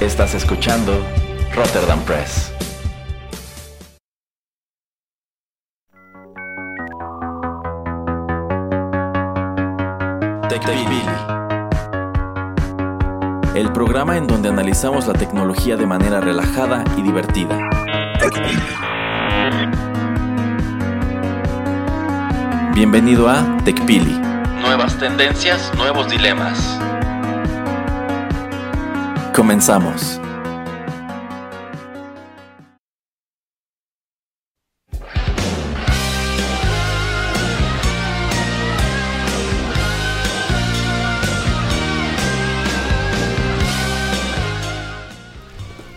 Estás escuchando Rotterdam Press. TechPili. El programa en donde analizamos la tecnología de manera relajada y divertida. Bienvenido a TechPili. Nuevas tendencias, nuevos dilemas. Comenzamos.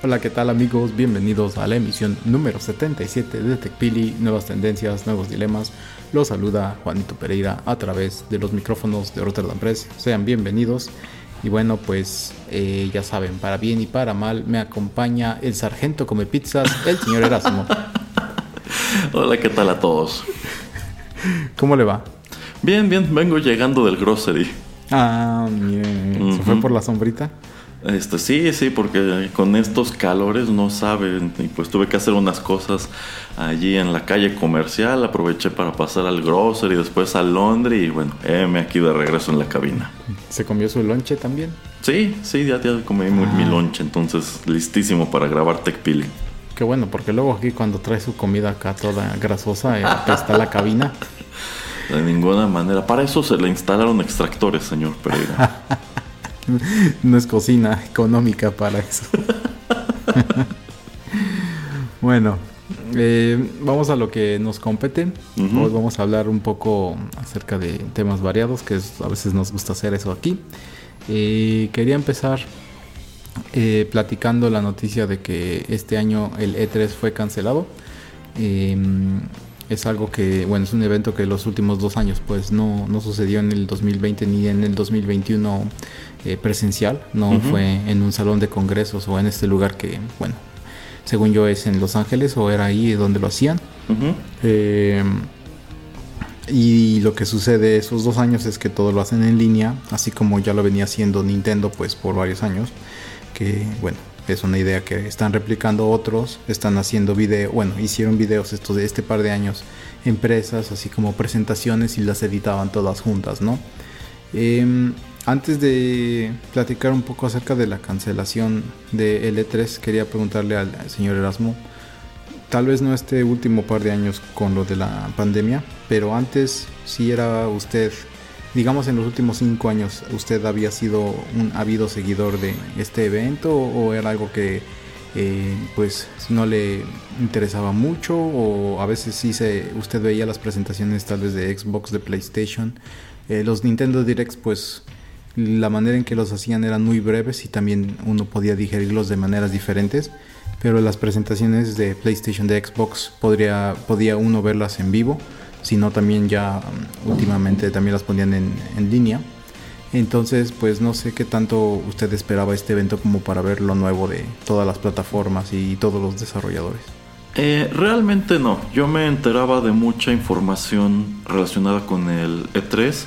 Hola, ¿qué tal amigos? Bienvenidos a la emisión número 77 de TechPili, nuevas tendencias, nuevos dilemas. Los saluda Juanito Pereira a través de los micrófonos de Rotterdam Press. Sean bienvenidos. Y bueno, pues eh, ya saben, para bien y para mal, me acompaña el sargento come pizzas, el señor Erasmo. Hola, ¿qué tal a todos? ¿Cómo le va? Bien, bien, vengo llegando del grocery. Ah, bien. ¿Se fue por la sombrita? Este, sí, sí, porque con estos calores no saben. Y pues tuve que hacer unas cosas allí en la calle comercial. Aproveché para pasar al grocery, después al Londres y bueno, me aquí de regreso en la cabina. ¿Se comió su lonche también? Sí, sí, ya, ya comí mi Ah. lonche, entonces listísimo para grabar Tech Pili. Qué bueno, porque luego aquí cuando trae su comida acá toda grasosa, eh, está la cabina. De ninguna manera. Para eso se le instalaron extractores, señor Pereira. No es cocina económica para eso. bueno, eh, vamos a lo que nos compete. Hoy vamos a hablar un poco acerca de temas variados, que es- a veces nos gusta hacer eso aquí. Eh, quería empezar eh, platicando la noticia de que este año el E3 fue cancelado. Es algo que, bueno, es un evento que los últimos dos años pues no, no sucedió en el 2020 ni en el 2021 eh, presencial, no fue en un salón de congresos o en este lugar que, bueno, según yo es en Los Ángeles o era ahí donde lo hacían. Eh, y lo que sucede esos dos años es que todo lo hacen en línea, así como ya lo venía haciendo Nintendo pues por varios años, que bueno, es una idea que están replicando otros, están haciendo video, bueno, hicieron videos estos de este par de años, empresas, así como presentaciones y las editaban todas juntas, ¿no? Em, antes de platicar un poco acerca de la cancelación de L3, quería preguntarle al señor Erasmo, tal vez no este último par de años con lo de la pandemia, pero antes sí era usted, digamos en los últimos cinco años, usted había sido un ávido seguidor de este evento o era algo que eh, pues no le interesaba mucho o a veces sí se, usted veía las presentaciones tal vez de Xbox, de PlayStation, Eh, los Nintendo Directs pues la manera en que los hacían eran muy breves y también uno podía digerirlos de maneras diferentes pero las presentaciones de PlayStation de Xbox podría podía uno verlas en vivo sino también ya um, últimamente también las ponían en, en línea. Entonces pues no sé qué tanto usted esperaba este evento como para ver lo nuevo de todas las plataformas y todos los desarrolladores. Eh, realmente no. Yo me enteraba de mucha información relacionada con el E3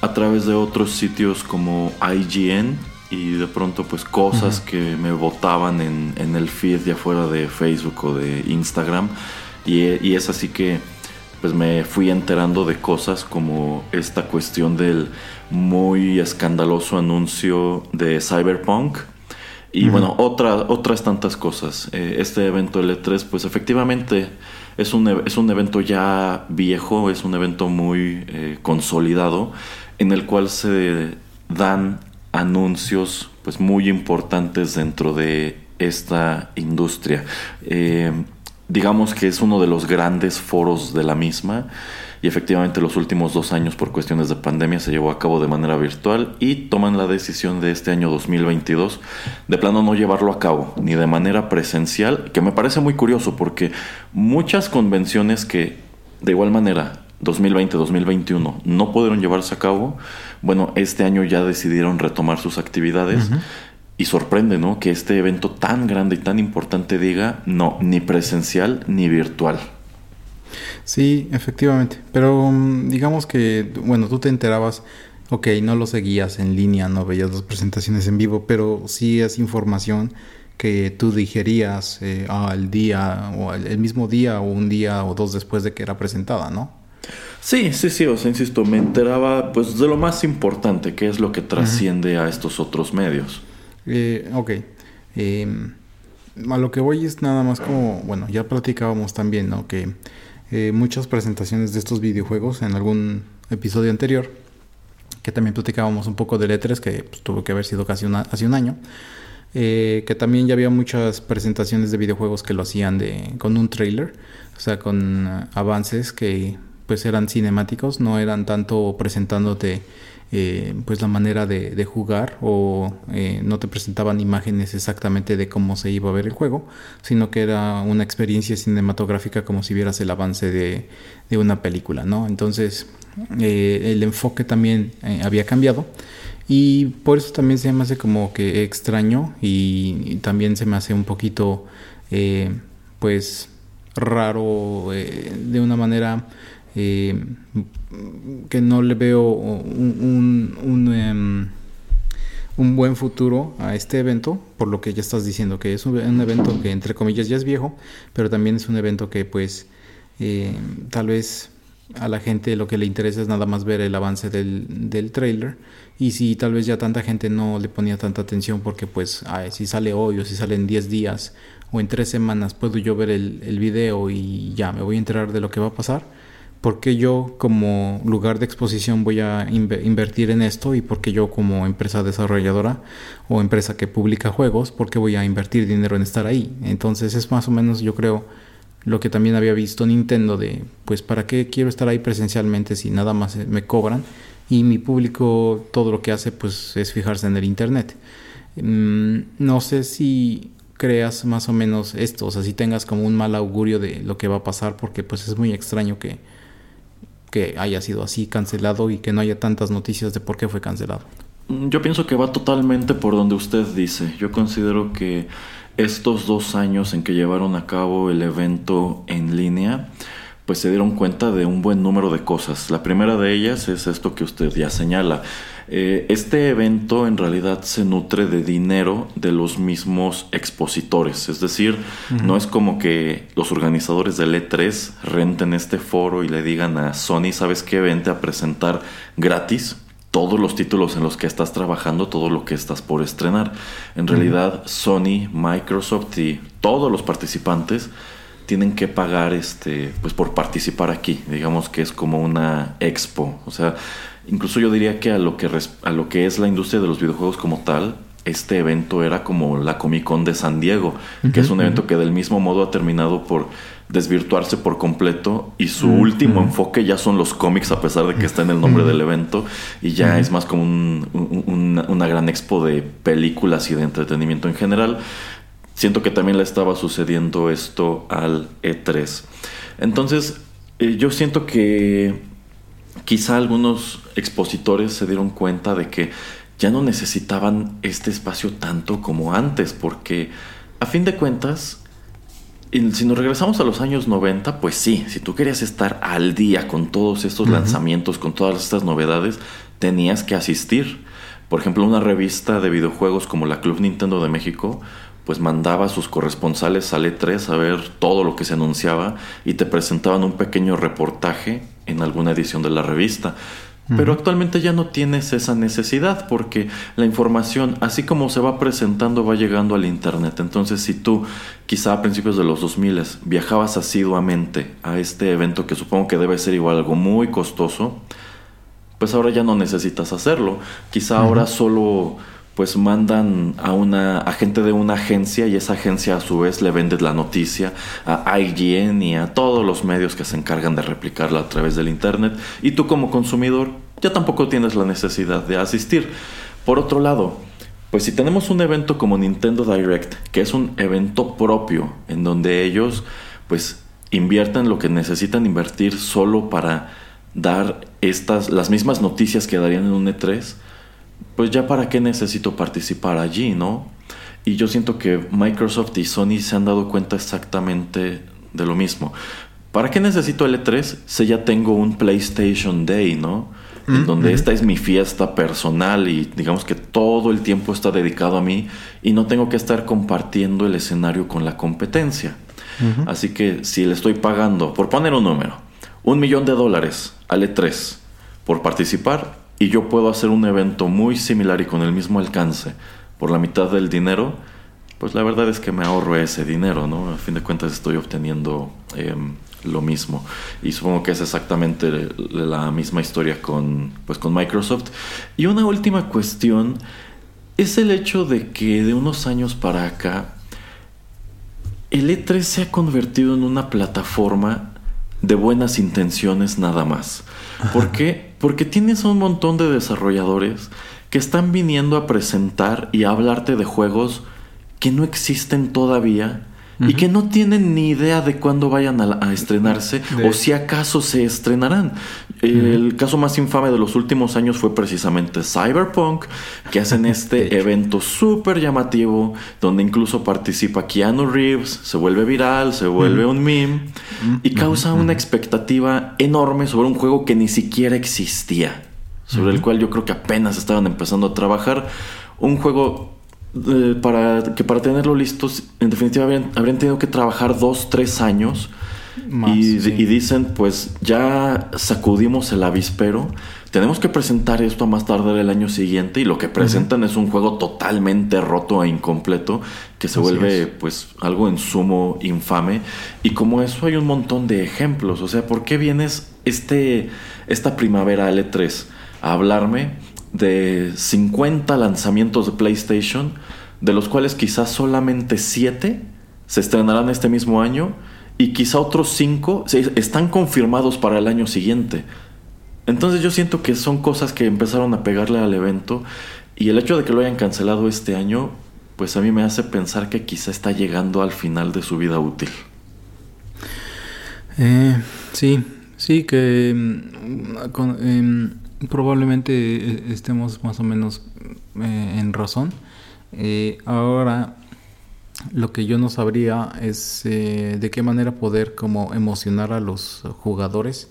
a través de otros sitios como IGN y de pronto pues cosas que me botaban en, en el feed ya fuera de Facebook o de Instagram. Y, y es así que pues me fui enterando de cosas como esta cuestión del muy escandaloso anuncio de Cyberpunk y bueno, otra, otras tantas cosas. Eh, este evento L3, pues efectivamente es un, e- es un evento ya viejo, es un evento muy eh, consolidado, en el cual se dan anuncios pues muy importantes dentro de esta industria. Eh, digamos que es uno de los grandes foros de la misma y efectivamente los últimos dos años por cuestiones de pandemia se llevó a cabo de manera virtual y toman la decisión de este año 2022 de plano no llevarlo a cabo ni de manera presencial, que me parece muy curioso porque muchas convenciones que de igual manera 2020-2021 no pudieron llevarse a cabo, bueno, este año ya decidieron retomar sus actividades. Y sorprende, ¿no? Que este evento tan grande y tan importante diga, no, ni presencial ni virtual. Sí, efectivamente. Pero mm, digamos que, bueno, tú te enterabas Ok, no lo seguías en línea, no veías las presentaciones en vivo, pero sí es información que tú digerías eh, al día o el mismo día o un día o dos después de que era presentada, ¿no? Sí, sí, sí, o sea, insisto, me enteraba pues de lo más importante, que es lo que trasciende a estos otros medios. Eh, ok. Em, a lo que voy es nada más como, bueno, ya platicábamos también, ¿no? Que eh, muchas presentaciones de estos videojuegos en algún episodio anterior, que también platicábamos un poco de letras, que pues, tuvo que haber sido casi hace un año, eh, que también ya había muchas presentaciones de videojuegos que lo hacían de, con un trailer, o sea, con avances que pues eran cinemáticos, no eran tanto presentándote eh, pues la manera de, jugar o eh, no te presentaban imágenes exactamente de cómo se iba a ver el juego, sino que era una experiencia cinematográfica como si vieras el avance de, una película, ¿no? Entonces eh, el enfoque también había cambiado y por eso también se me hace como que extraño y, también se me hace un poquito pues raro de una manera eh, que no le veo un, un, em, un, buen futuro a este evento, por lo que ya estás diciendo, que es un, evento que entre comillas ya es viejo, pero también es un evento que pues eh, tal vez a la gente lo que le interesa es nada más ver el avance del, del trailer y si tal vez ya tanta gente no le ponía tanta atención porque pues si sale hoy o si sale en 10 días o en 3 semanas puedo yo ver el, el video y ya me voy a enterar de lo que va a pasar ¿por qué yo como lugar de exposición voy a invertir en esto? ¿Y por qué yo como empresa desarrolladora o empresa que publica juegos, por qué voy a invertir dinero en estar ahí? Entonces es más o menos yo creo lo que también había visto Nintendo de, pues, ¿para qué quiero estar ahí presencialmente si nada más me cobran? Y mi público todo lo que hace pues es fijarse en el Internet. Mm, no sé si creas más o menos esto, o sea, si tengas como un mal augurio de lo que va a pasar, porque pues es muy extraño que que haya sido así cancelado y que no haya tantas noticias de por qué fue cancelado. Mm, yo pienso que va totalmente por donde usted dice. Yo considero que estos dos años en que llevaron a cabo el evento en línea, pues se dieron cuenta de un buen número de cosas. La primera de ellas es esto que usted ya señala. Eh, este evento en realidad se nutre de dinero de los mismos expositores, es decir, no es como que los organizadores del E3 renten este foro y le digan a Sony, ¿sabes qué? Vente a presentar gratis todos los títulos en los que estás trabajando, todo lo que estás por estrenar. En realidad, Sony, Microsoft y todos los participantes tienen que pagar este pues por participar aquí. Digamos que es como una expo. O sea incluso yo diría que a lo que a lo que es la industria de los videojuegos como tal este evento era como la Comic Con de San Diego que es un evento que del mismo modo ha terminado por desvirtuarse por completo y su último enfoque ya son los cómics a pesar de que está en el nombre del evento y ya es más como una gran expo de películas y de entretenimiento en general siento que también le estaba sucediendo esto al E3. Entonces, eh, yo siento que quizá algunos expositores se dieron cuenta de que ya no necesitaban este espacio tanto como antes, porque a fin de cuentas, si nos regresamos a los años 90, pues sí, si tú querías estar al día con todos estos lanzamientos, con todas estas novedades, tenías que asistir. Por ejemplo, una revista de videojuegos como la Club Nintendo de México pues mandaba a sus corresponsales al E3 a ver todo lo que se anunciaba y te presentaban un pequeño reportaje en alguna edición de la revista. Pero actualmente ya no tienes esa necesidad porque la información, así como se va presentando, va llegando al Internet. Entonces, si tú, quizá a principios de los 2000, viajabas asiduamente a este evento, que supongo que debe ser igual algo muy costoso, pues ahora ya no necesitas hacerlo. Quizá ahora solo pues mandan a una agente de una agencia y esa agencia a su vez le vende la noticia a IGN y a todos los medios que se encargan de replicarla a través del internet y tú como consumidor ya tampoco tienes la necesidad de asistir. Por otro lado, pues si tenemos un evento como Nintendo Direct, que es un evento propio en donde ellos pues invierten lo que necesitan invertir solo para dar estas las mismas noticias que darían en un E3, pues ya para qué necesito participar allí, ¿no? Y yo siento que Microsoft y Sony se han dado cuenta exactamente de lo mismo. ¿Para qué necesito el E3 si ya tengo un PlayStation Day, ¿no? en donde esta es mi fiesta personal y digamos que todo el tiempo está dedicado a mí y no tengo que estar compartiendo el escenario con la competencia. Así que si le estoy pagando, por poner un número, un millón de dólares al E3 por participar y yo puedo hacer un evento muy similar y con el mismo alcance por la mitad del dinero, pues la verdad es que me ahorro ese dinero, ¿no? A fin de cuentas estoy obteniendo em, lo mismo. Y supongo que es exactamente la misma historia con, pues, con Microsoft. Y una última cuestión es el hecho de que de unos años para acá, el E3 se ha convertido en una plataforma de buenas intenciones nada más. ¿Por qué? Porque tienes un montón de desarrolladores que están viniendo a presentar y a hablarte de juegos que no existen todavía y que no tienen ni idea de cuándo vayan a, estrenarse o si acaso se estrenarán. El caso más infame de los últimos años fue precisamente Cyberpunk, que hacen este evento súper llamativo donde incluso participa Keanu Reeves, se vuelve viral, se vuelve un meme y causa una expectativa enorme sobre un juego que ni siquiera existía, sobre el cual yo creo que apenas estaban empezando a trabajar. Un juego para que para tenerlo listos, en definitiva habrían, tenido que trabajar dos, tres años. Y, dicen, pues ya sacudimos el avispero, tenemos que presentar esto a más tarde del año siguiente y lo que presentan es un juego totalmente roto e incompleto que se vuelve pues algo en sumo infame. Y como eso hay un montón de ejemplos, o sea, ¿por qué vienes este, esta primavera L3 a hablarme? de 50 lanzamientos de PlayStation, de los cuales quizás solamente 7 se estrenarán este mismo año y quizá otros 5 están confirmados para el año siguiente. Entonces yo siento que son cosas que empezaron a pegarle al evento y el hecho de que lo hayan cancelado este año, pues a mí me hace pensar que quizá está llegando al final de su vida útil. Eh, sí, sí, que mm, em, probablemente eh, estemos más o menos eh, en razón. Eh, ahora, lo que yo no sabría es de qué manera poder como emocionar a los jugadores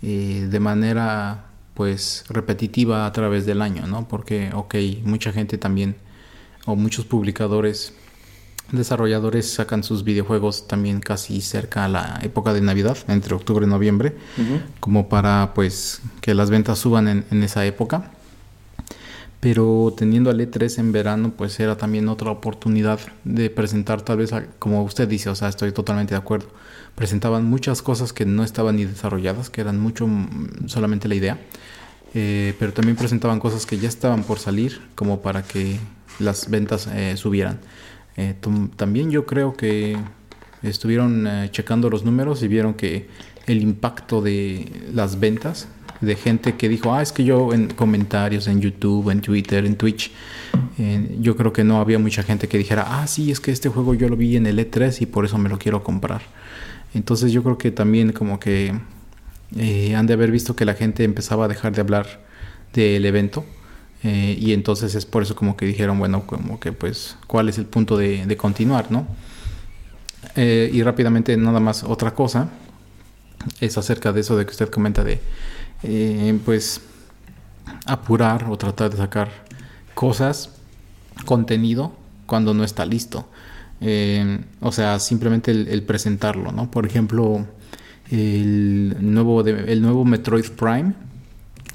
de manera pues repetitiva a través del año, ¿no? Porque, ok, mucha gente también o muchos publicadores desarrolladores sacan sus videojuegos también casi cerca a la época de Navidad, entre octubre y noviembre, como para pues que las ventas suban en, esa época. Pero teniendo al E3 en verano, pues era también otra oportunidad de presentar tal vez, como usted dice, o sea, estoy totalmente de acuerdo. Presentaban muchas cosas que no estaban ni desarrolladas, que eran mucho mm, solamente la idea. Eh, pero también presentaban cosas que ya estaban por salir, como para que las ventas eh, subieran. Eh, también yo creo que estuvieron checando los números y vieron que el impacto de las ventas de gente que dijo, ah, es que yo en comentarios en YouTube, en Twitter, en Twitch, eh, yo creo que no había mucha gente que dijera, ah, sí, es que este juego yo lo vi en el E3 y por eso me lo quiero comprar. Entonces yo creo que también como que han de haber visto que la gente empezaba a dejar de hablar del evento eh, y entonces es por eso como que dijeron, bueno, como que pues, ¿cuál es el punto de, continuar, no? Eh, y rápidamente nada más otra cosa es acerca de eso de que usted comenta de, eh, pues, apurar o tratar de sacar cosas, contenido, cuando no está listo. o sea, simplemente el, presentarlo, ¿no? Por ejemplo, el nuevo, el nuevo Metroid Prime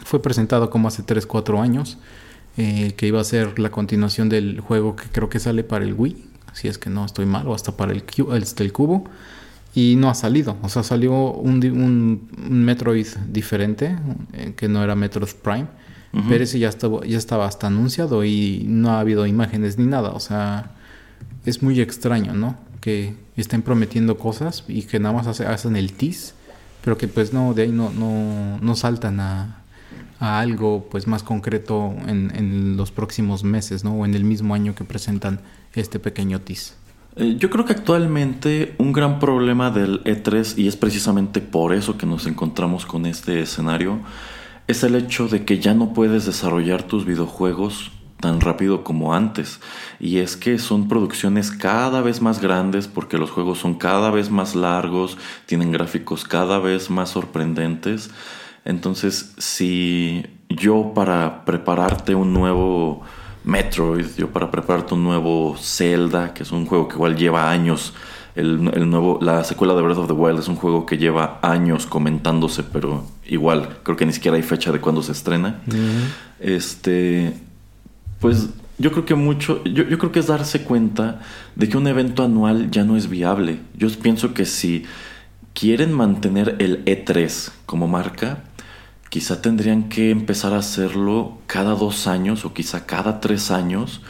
fue presentado como hace 3, 4 años, eh, que iba a ser la continuación del juego que creo que sale para el Wii, si es que no estoy mal, o hasta para el, este, el cubo, y no ha salido, o sea, salió un, un, Metroid diferente, eh, que no era Metroid Prime, pero ese ya estaba, ya estaba hasta anunciado y no ha habido imágenes ni nada, o sea, es muy extraño, ¿no? Que estén prometiendo cosas y que nada más hacen el tease, pero que pues no, de ahí no, no, no saltan a, a algo pues más concreto en, en, los próximos meses, ¿no? O en el mismo año que presentan este pequeño TIS. Eh, yo creo que actualmente un gran problema del E3, y es precisamente por eso que nos encontramos con este escenario, es el hecho de que ya no puedes desarrollar tus videojuegos tan rápido como antes. Y es que son producciones cada vez más grandes porque los juegos son cada vez más largos, tienen gráficos cada vez más sorprendentes. Entonces, si yo para prepararte un nuevo Metroid, yo para prepararte un nuevo Zelda, que es un juego que igual lleva años, el, nuevo, la secuela de Breath of the Wild es un juego que lleva años comentándose, pero igual, creo que ni siquiera hay fecha de cuándo se estrena. Este, pues yo creo que mucho, yo, yo, creo que es darse cuenta de que un evento anual ya no es viable. Yo pienso que si quieren mantener el E3 como marca, quizá tendrían que empezar a hacerlo cada dos años o quizá cada tres años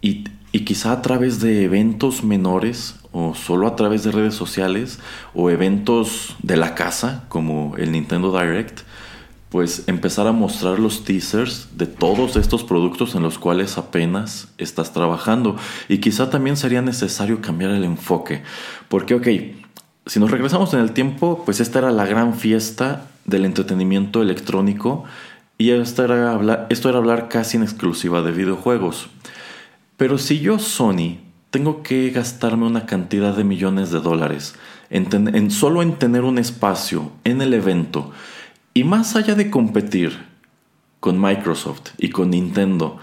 y, quizá a través de eventos menores o solo a través de redes sociales o eventos de la casa como el Nintendo Direct, pues empezar a mostrar los teasers de todos estos productos en los cuales apenas estás trabajando. Y quizá también sería necesario cambiar el enfoque. Porque, ok, si nos regresamos en el tiempo, pues esta era la gran fiesta del entretenimiento electrónico y esto era hablar, esto era hablar casi en exclusiva de videojuegos. Pero si yo, Sony, tengo que gastarme una cantidad de millones de dólares en, en solo en tener un espacio en el evento, y más allá de competir con Microsoft y con Nintendo,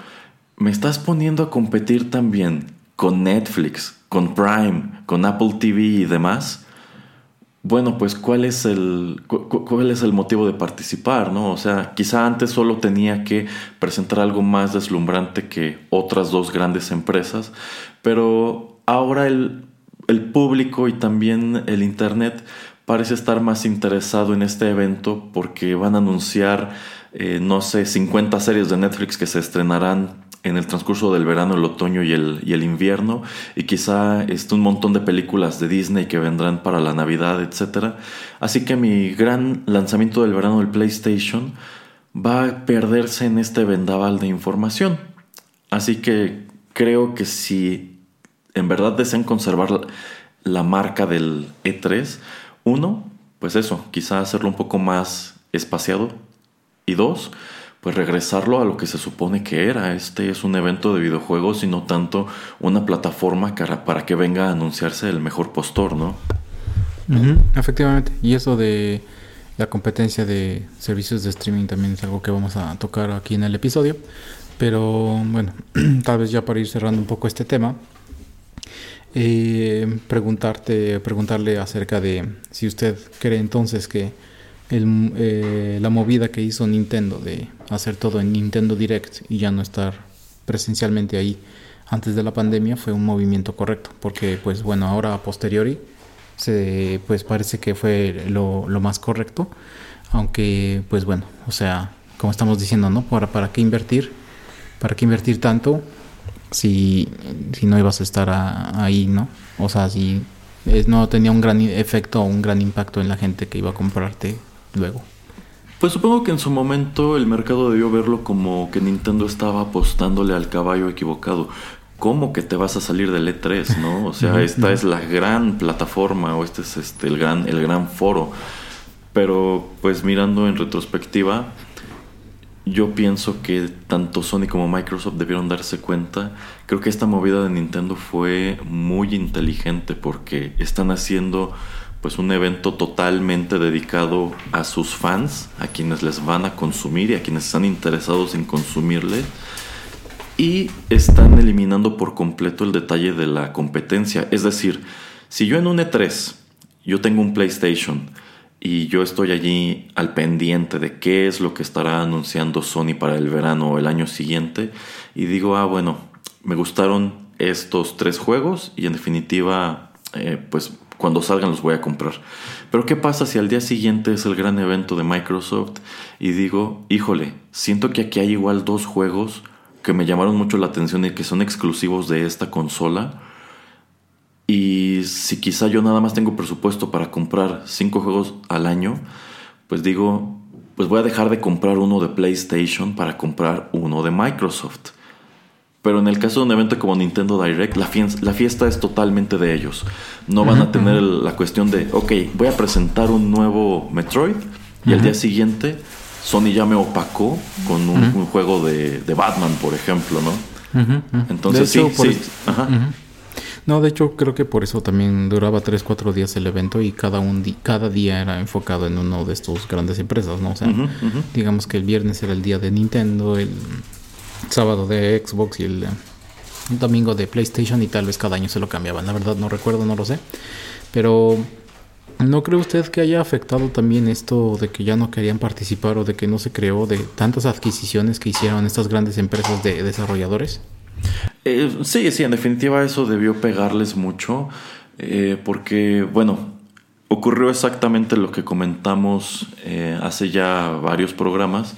me estás poniendo a competir también con Netflix, con Prime, con Apple TV y demás. Bueno, pues ¿cuál es el cuál es el motivo de participar, no? O sea, quizá antes solo tenía que presentar algo más deslumbrante que otras dos grandes empresas, pero ahora el, el público y también el internet parece estar más interesado en este evento porque van a anunciar, eh, no sé, 50 series de Netflix que se estrenarán en el transcurso del verano, el otoño y el, invierno, y quizá este, un montón de películas de Disney que vendrán para la Navidad, etc. Así que mi gran lanzamiento del verano del PlayStation va a perderse en este vendaval de información. Así que creo que si en verdad desean conservar la marca del E3, uno, pues eso, quizá hacerlo un poco más espaciado. Y dos, pues regresarlo a lo que se supone que era. Este es un evento de videojuegos y no tanto una plataforma para que venga a anunciarse el mejor postor, ¿no? efectivamente. Y eso de la competencia de servicios de streaming también es algo que vamos a tocar aquí en el episodio. Pero bueno, tal vez ya para ir cerrando un poco este tema, eh, preguntarte, preguntarle acerca de si usted cree entonces que el, eh, la movida que hizo Nintendo de hacer todo en Nintendo Direct y ya no estar presencialmente ahí antes de la pandemia fue un movimiento correcto, porque pues bueno, ahora a posteriori se, pues parece que fue lo, lo más correcto, aunque pues bueno, o sea, como estamos diciendo, ¿no? ¿Para, para qué invertir? ¿Para qué invertir tanto? si, si no ibas a estar ahí, ¿no? O sea, si no tenía un gran efecto o un gran impacto en la gente que iba a comprarte luego. Pues supongo que en su momento el mercado debió verlo como que Nintendo estaba apostándole al caballo equivocado. ¿Cómo que te vas a salir del E3, no? O sea, esta es la gran plataforma o este es este el gran el gran foro. Pero pues mirando en retrospectiva, yo pienso que tanto Sony como Microsoft debieron darse cuenta. Creo que esta movida de Nintendo fue muy inteligente porque están haciendo pues un evento totalmente dedicado a sus fans, a quienes les van a consumir y a quienes están interesados en consumirle. Y están eliminando por completo el detalle de la competencia. Es decir, si yo en un E3 yo tengo un PlayStation y yo estoy allí al pendiente de qué es lo que estará anunciando Sony para el verano o el año siguiente y digo, ah, bueno, me gustaron estos tres juegos y en definitiva, eh, pues cuando salgan los voy a comprar. Pero ¿qué pasa si al día siguiente es el gran evento de Microsoft y digo, híjole, siento que aquí hay igual dos juegos que me llamaron mucho la atención y que son exclusivos de esta consola? Y si quizá yo nada más tengo presupuesto para comprar cinco juegos al año, pues digo, pues voy a dejar de comprar uno de PlayStation para comprar uno de Microsoft. Pero en el caso de un evento como Nintendo Direct, la, fiesta, es totalmente de ellos. No van a tener la cuestión de, ok, voy a presentar un nuevo Metroid y al día siguiente Sony ya me opacó con un, juego de, Batman, por ejemplo, ¿no? Entonces sí, sí. No, de hecho creo que por eso también duraba 3, 4 días el evento y cada, un cada día era enfocado en uno de estos grandes empresas, ¿no? O sea, digamos que el viernes era el día de Nintendo, el sábado de Xbox y el, domingo de PlayStation y tal vez cada año se lo cambiaban. La verdad no recuerdo, no lo sé. Pero ¿no cree usted que haya afectado también esto de que ya no querían participar o de que no se creó de tantas adquisiciones que hicieron estas grandes empresas de desarrolladores? Eh, sí, sí, en definitiva eso debió pegarles mucho, eh, porque, bueno, ocurrió exactamente lo que comentamos eh, hace ya varios programas,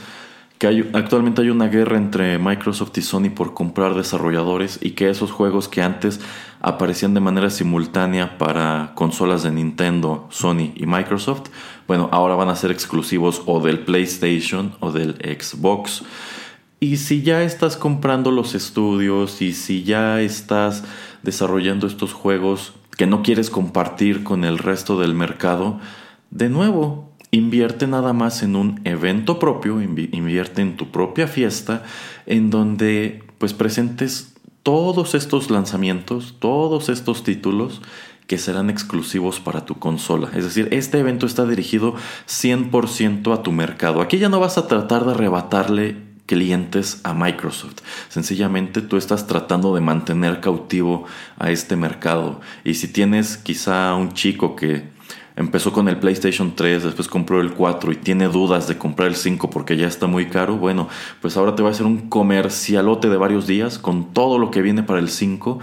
que actualmente hay una guerra entre Microsoft y Sony por comprar desarrolladores y que esos juegos que antes aparecían de manera simultánea para consolas de Nintendo, Sony y Microsoft, bueno, ahora van a ser exclusivos o del PlayStation o del Xbox. Y si ya estás comprando los estudios y si ya estás desarrollando estos juegos que no quieres compartir con el resto del mercado, de nuevo, invierte nada más en un evento propio, invierte en tu propia fiesta, en donde pues presentes todos estos lanzamientos, todos estos títulos que serán exclusivos para tu consola. Es decir, este evento está dirigido 100% a tu mercado. Aquí ya no vas a tratar de arrebatarle clientes a Microsoft. Sencillamente tú estás tratando de mantener cautivo a este mercado. Y si tienes quizá un chico que empezó con el PlayStation 3, después compró el 4 y tiene dudas de comprar el 5 porque ya está muy caro, bueno, pues ahora te va a hacer un comercialote de varios días con todo lo que viene para el 5.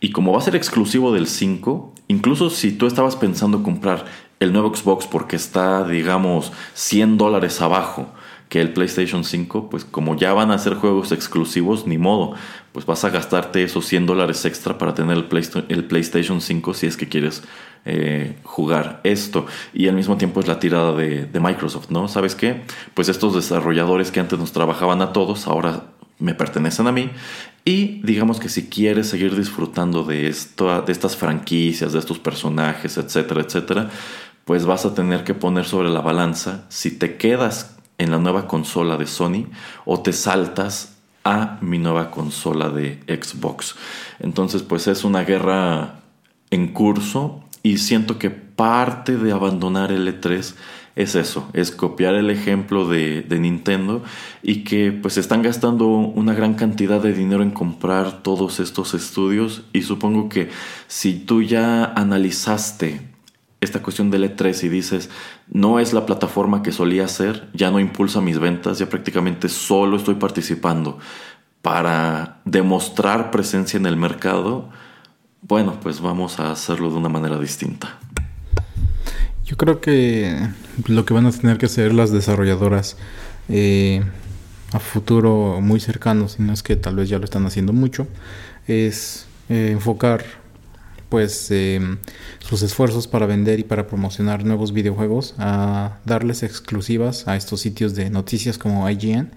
Y como va a ser exclusivo del 5, incluso si tú estabas pensando comprar el nuevo Xbox porque está, digamos, 100 dólares abajo, que el PlayStation 5, pues como ya van a ser juegos exclusivos, ni modo, pues vas a gastarte esos 100 dólares extra para tener el, PlayStation 5 si es que quieres eh, jugar esto. Y al mismo tiempo es la tirada de, de Microsoft, ¿no? ¿Sabes qué? Pues estos desarrolladores que antes nos trabajaban a todos, ahora me pertenecen a mí. Y digamos que si quieres seguir disfrutando de, esto, de estas franquicias, de estos personajes, etcétera, etcétera, pues vas a tener que poner sobre la balanza si te quedas en la nueva consola de Sony o te saltas a mi nueva consola de Xbox. Entonces pues es una guerra en curso y siento que parte de abandonar el E3 es eso, es copiar el ejemplo de, de, Nintendo y que pues están gastando una gran cantidad de dinero en comprar todos estos estudios y supongo que si tú ya analizaste esta cuestión del E3 y dices, no es la plataforma que solía ser, ya no impulsa mis ventas, ya prácticamente solo estoy participando para demostrar presencia en el mercado, bueno, pues vamos a hacerlo de una manera distinta. Yo creo que lo que van a tener que hacer las desarrolladoras eh, a futuro muy cercano, si no es que tal vez ya lo están haciendo mucho, es eh, enfocar pues em, sus esfuerzos para vender y para promocionar nuevos videojuegos, a darles exclusivas a estos sitios de noticias como IGN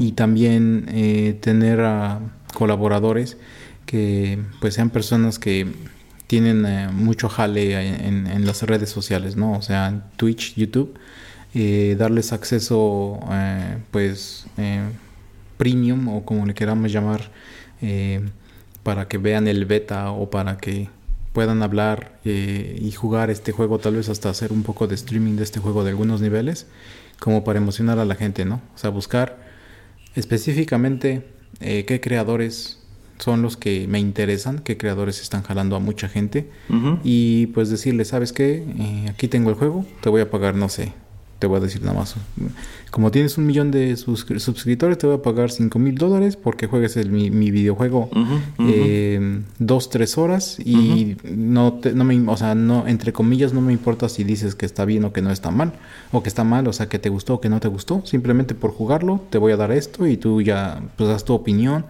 y también eh, tener a colaboradores que pues sean personas que tienen eh, mucho jale en, las redes sociales, ¿no? O sea, Twitch, YouTube, eh, darles acceso pues premium o como le queramos llamar para que vean el beta o para que puedan hablar eh, y jugar este juego, tal vez hasta hacer un poco de streaming de este juego de algunos niveles, como para emocionar a la gente, ¿no? O sea, buscar específicamente eh, qué creadores son los que me interesan, qué creadores están jalando a mucha gente y pues decirle, ¿sabes qué? Eh, aquí tengo el juego, te voy a pagar, no sé, te voy a decir nada más. Como tienes un millón de suscriptores, te voy a pagar 5 mil dólares porque juegues el, mi, videojuego eh, dos, tres horas y no, te, no me, o sea, no, entre comillas, no me importa si dices que está bien o que no está mal, o que está mal, o sea, que te gustó o que no te gustó. Simplemente por jugarlo, te voy a dar esto y tú ya, pues, das tu opinión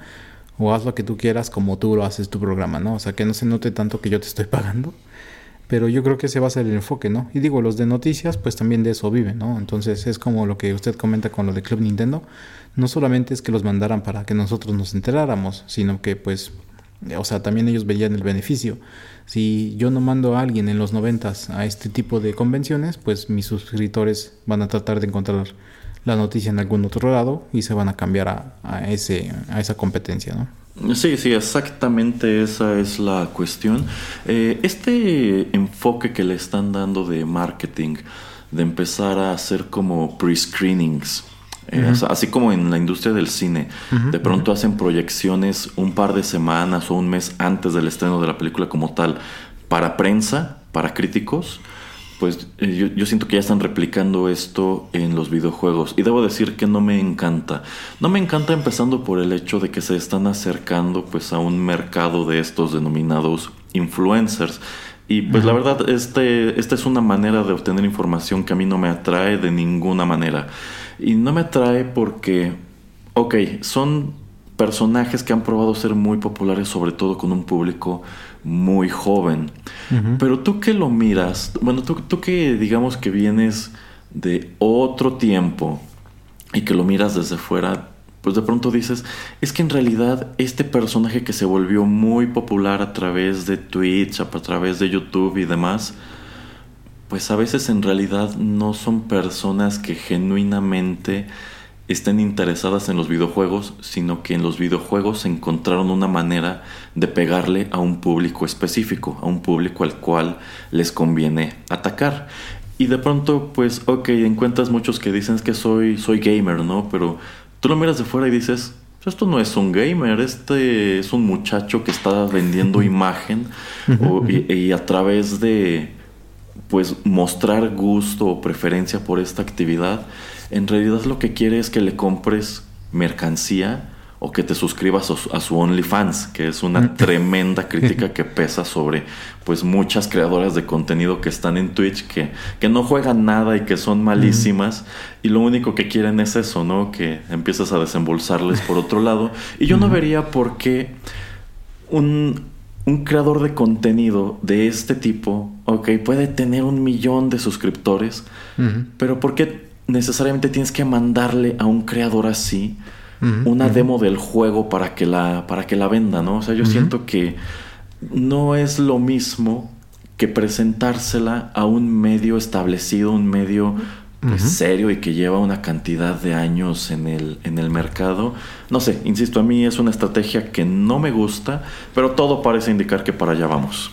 o haz lo que tú quieras como tú lo haces tu programa, ¿no? O sea, que no se note tanto que yo te estoy pagando pero yo creo que ese va a ser el enfoque, ¿no? Y digo, los de noticias, pues también de eso viven, ¿no? Entonces es como lo que usted comenta con lo de Club Nintendo. No solamente es que los mandaran para que nosotros nos enteráramos, sino que pues, o sea, también ellos veían el beneficio. Si yo no mando a alguien en los noventas a este tipo de convenciones, pues mis suscriptores van a tratar de encontrar la noticia en algún otro lado y se van a cambiar a, a ese, a esa competencia, ¿no? Sí, sí, exactamente esa es la cuestión. Eh, este enfoque que le están dando de marketing, de empezar a hacer como pre-screenings, eh, así como en la industria del cine, de pronto hacen proyecciones un par de semanas o un mes antes del estreno de la película como tal, para prensa, para críticos, pues eh, yo, siento que ya están replicando esto en los videojuegos. Y debo decir que no me encanta. No me encanta empezando por el hecho de que se están acercando pues a un mercado de estos denominados influencers. Y pues la verdad, este, esta es una manera de obtener información que a mí no me atrae de ninguna manera. Y no me atrae porque, ok, son personajes que han probado ser muy populares, sobre todo con un público muy joven. Pero tú que lo miras, bueno, tú, tú que digamos que vienes de otro tiempo y que lo miras desde fuera, pues de pronto dices, es que en realidad este personaje que se volvió muy popular a través de Twitch, a través de YouTube y demás, pues a veces en realidad no son personas que genuinamente estén interesadas en los videojuegos, sino que en los videojuegos encontraron una manera de pegarle a un público específico, a un público al cual les conviene atacar. Y de pronto, pues, ok, encuentras muchos que dicen que soy, soy gamer, ¿no? Pero tú lo miras de fuera y dices, esto no es un gamer, este es un muchacho que está vendiendo imagen y, a través de, pues, mostrar gusto o preferencia por esta actividad, en realidad lo que quiere es que le compres mercancía o que te suscribas a su OnlyFans, que es una mm. tremenda crítica que pesa sobre pues muchas creadoras de contenido que están en Twitch que, que no juegan nada y que son malísimas y lo único que quieren es eso, ¿no? Que empiezas a desembolsarles por otro lado. Y yo no vería por qué un, un creador de contenido de este tipo, ok, puede tener un millón de suscriptores, pero ¿por qué necesariamente tienes que mandarle a un creador así una demo del juego para que la, para que la venda, ¿no? O sea, yo siento que no es lo mismo que presentársela a un medio establecido, un medio pues, serio y que lleva una cantidad de años en el, en el mercado. No sé, insisto, a mí es una estrategia que no me gusta, pero todo parece indicar que para allá vamos.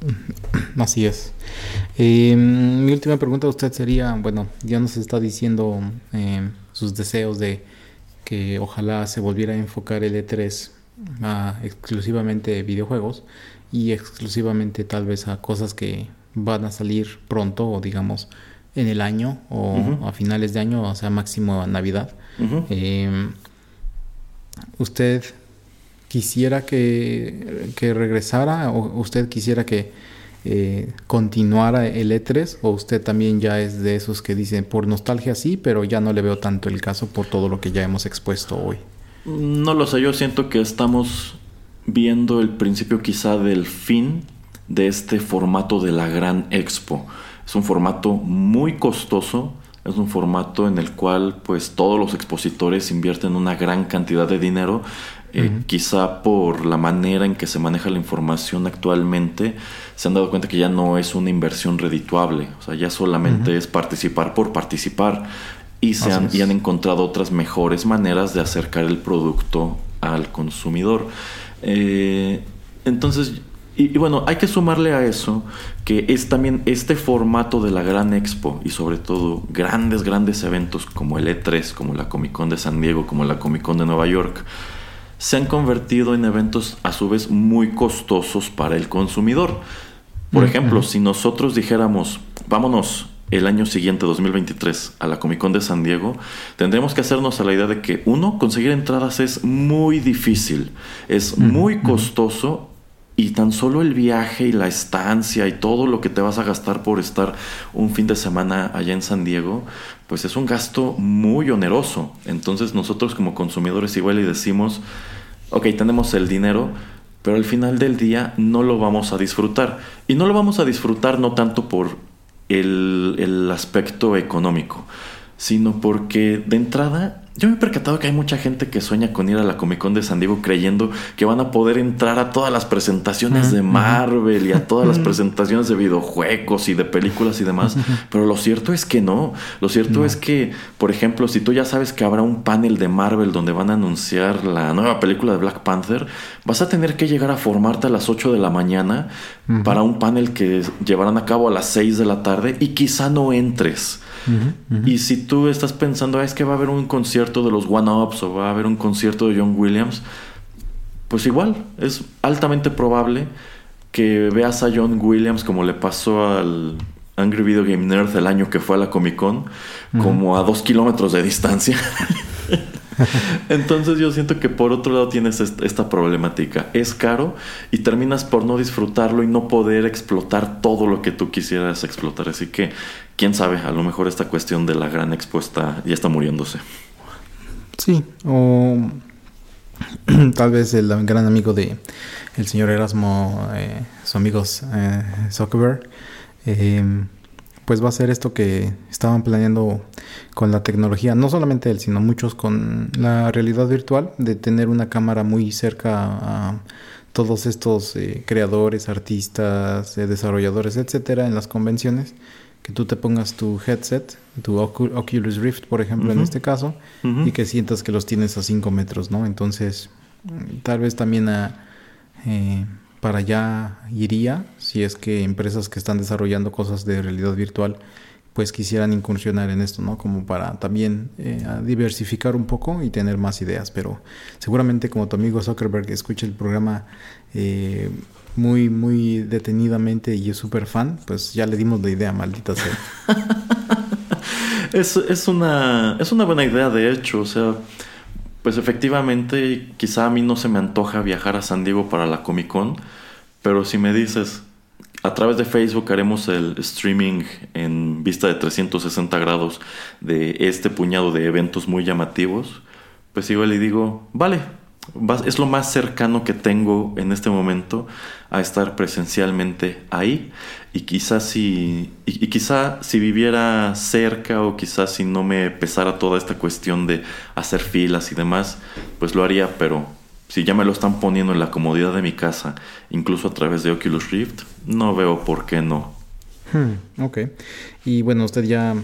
Así es. Eh, mi última pregunta a usted sería, bueno, ya nos está diciendo eh, sus deseos de que ojalá se volviera a enfocar el E3 a exclusivamente videojuegos y exclusivamente tal vez a cosas que van a salir pronto o digamos en el año o a finales de año, o sea, máximo a Navidad. Eh, ¿Usted quisiera que, que regresara o usted quisiera que eh, continuara el E3 o usted también ya es de esos que dicen por nostalgia sí, pero ya no le veo tanto el caso por todo lo que ya hemos expuesto hoy? No lo sé, yo siento que estamos viendo el principio quizá del fin de este formato de la gran expo. Es un formato muy costoso, es un formato en el cual pues todos los expositores invierten una gran cantidad de dinero, eh, quizá por la manera en que se maneja la información actualmente, se han dado cuenta que ya no es una inversión redituable, o sea, ya solamente es participar por participar. Y, se han, y han encontrado otras mejores maneras de acercar el producto al consumidor. Eh, entonces, y, bueno, hay que sumarle a eso que es también este formato de la gran expo y sobre todo grandes, grandes eventos como el E3, como la Comic Con de San Diego, como la Comic Con de Nueva York, se han convertido en eventos a su vez muy costosos para el consumidor. Por ejemplo, si nosotros dijéramos, vámonos el año siguiente, 2023, a la Comic Con de San Diego, tendremos que hacernos a la idea de que, uno, conseguir entradas es muy difícil, es muy costoso y tan solo el viaje y la estancia y todo lo que te vas a gastar por estar un fin de semana allá en San Diego, pues es un gasto muy oneroso. Entonces nosotros como consumidores igual y decimos, ok, tenemos el dinero, pero al final del día no lo vamos a disfrutar. Y no lo vamos a disfrutar no tanto por el, aspecto económico, sino porque de entrada yo me he percatado que hay mucha gente que sueña con ir a la Comic Con de San Diego creyendo que van a poder entrar a todas las presentaciones de Marvel y a todas las presentaciones de videojuegos y de películas y demás. Pero lo cierto es que no. Lo cierto es que, por ejemplo, si tú ya sabes que habrá un panel de Marvel donde van a anunciar la nueva película de Black Panther, vas a tener que llegar a formarte a las 8 de la mañana para un panel que llevarán a cabo a las 6 de la tarde y quizá no entres. Y si tú estás pensando, ah, es que va a haber un concierto de los One Ups o va a haber un concierto de John Williams, pues igual, es altamente probable que veas a John Williams como le pasó al Angry Video Game Nerd el año que fue a la Comic Con, como a dos kilómetros de distancia. Entonces yo siento que por otro lado tienes esta problemática. Es caro y terminas por no disfrutarlo y no poder explotar todo lo que tú quisieras explotar. Así que, quién sabe, a lo mejor esta cuestión de la gran expuesta ya está muriéndose. Sí, o tal vez el gran amigo de el señor Erasmo, eh, sus amigos eh, Zuckerberg, eh, pues va a ser esto que estaban planeando con la tecnología, no solamente él, sino muchos con la realidad virtual, de tener una cámara muy cerca a todos estos eh, creadores, artistas, eh, desarrolladores, etcétera, en las convenciones, que tú te pongas tu headset, tu Oculus Rift, por ejemplo, en este caso, y que sientas que los tienes a 5 metros, ¿no? Entonces, tal vez también a, eh, para allá iría si es que empresas que están desarrollando cosas de realidad virtual pues quisieran incursionar en esto, ¿no? Como para también eh, diversificar un poco y tener más ideas. Pero seguramente como tu amigo Zuckerberg escucha el programa eh, muy, muy detenidamente y es súper fan, pues ya le dimos la idea, maldita sea. es, es, una, es una buena idea, de hecho. O sea, pues efectivamente, quizá a mí no se me antoja viajar a San Diego para la Comic Con, pero si me dices, a través de Facebook haremos el streaming en vista de 360 grados de este puñado de eventos muy llamativos, pues igual le digo, vale, es lo más cercano que tengo en este momento a estar presencialmente ahí. Y quizás si y, quizá si viviera cerca o quizás si no me pesara toda esta cuestión de hacer filas y demás pues lo haría pero si ya me lo están poniendo en la comodidad de mi casa incluso a través de Oculus Rift no veo por qué no hmm, ok y bueno usted ya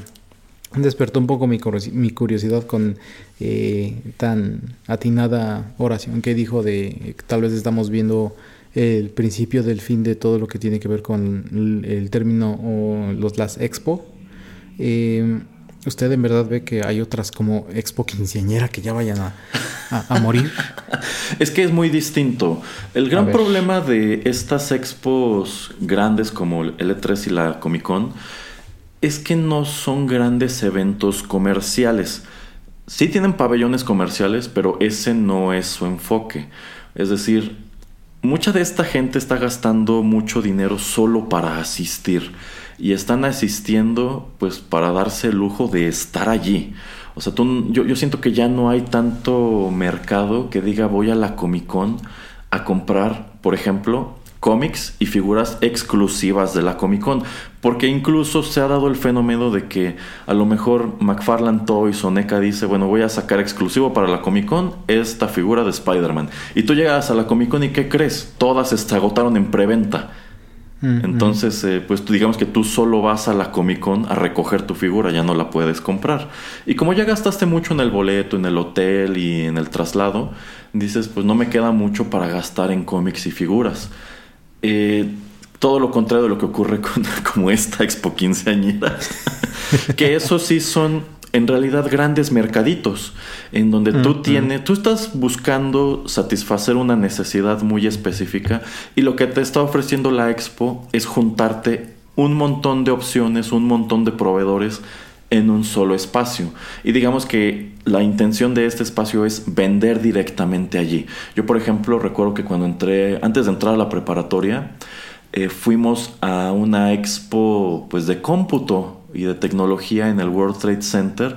despertó un poco mi, curiosidad con eh, tan atinada oración que dijo de tal vez estamos viendo el principio del fin de todo lo que tiene que ver con el, término o los, las expo. Eh, ¿Usted en verdad ve que hay otras como expo quinceañera que ya vayan a, morir? es que es muy distinto. El gran problema de estas expos grandes como el E3 y la Comic Con es que no son grandes eventos comerciales. Sí tienen pabellones comerciales, pero ese no es su enfoque. Es decir, mucha de esta gente está gastando mucho dinero solo para asistir. Y están asistiendo pues para darse el lujo de estar allí. O sea, yo, yo siento que ya no hay tanto mercado que diga voy a la Comic Con a comprar, por ejemplo, cómics y figuras exclusivas de la Comic Con. Porque incluso se ha dado el fenómeno de que a lo mejor McFarlane Toys o NECA dice, bueno, voy a sacar exclusivo para la Comic Con esta figura de Spider-Man. Y tú llegas a la Comic Con y ¿qué crees? Todas se agotaron en preventa. Entonces, eh, pues digamos que tú solo vas a la Comic Con a recoger tu figura, ya no la puedes comprar. Y como ya gastaste mucho en el boleto, en el hotel y en el traslado, dices, pues no me queda mucho para gastar en cómics y figuras. Eh, todo lo contrario de lo que ocurre con como esta Expo quinceañera. que eso sí son en realidad grandes mercaditos en donde tú tienes, tú estás buscando satisfacer una necesidad muy específica y lo que te está ofreciendo la expo es juntarte un montón de opciones, un montón de proveedores en un solo espacio. Y digamos que la intención de este espacio es vender directamente allí. Yo, por ejemplo, recuerdo que cuando entré, antes de entrar a la preparatoria, eh, fuimos a una expo pues, de cómputo y de tecnología en el World Trade Center,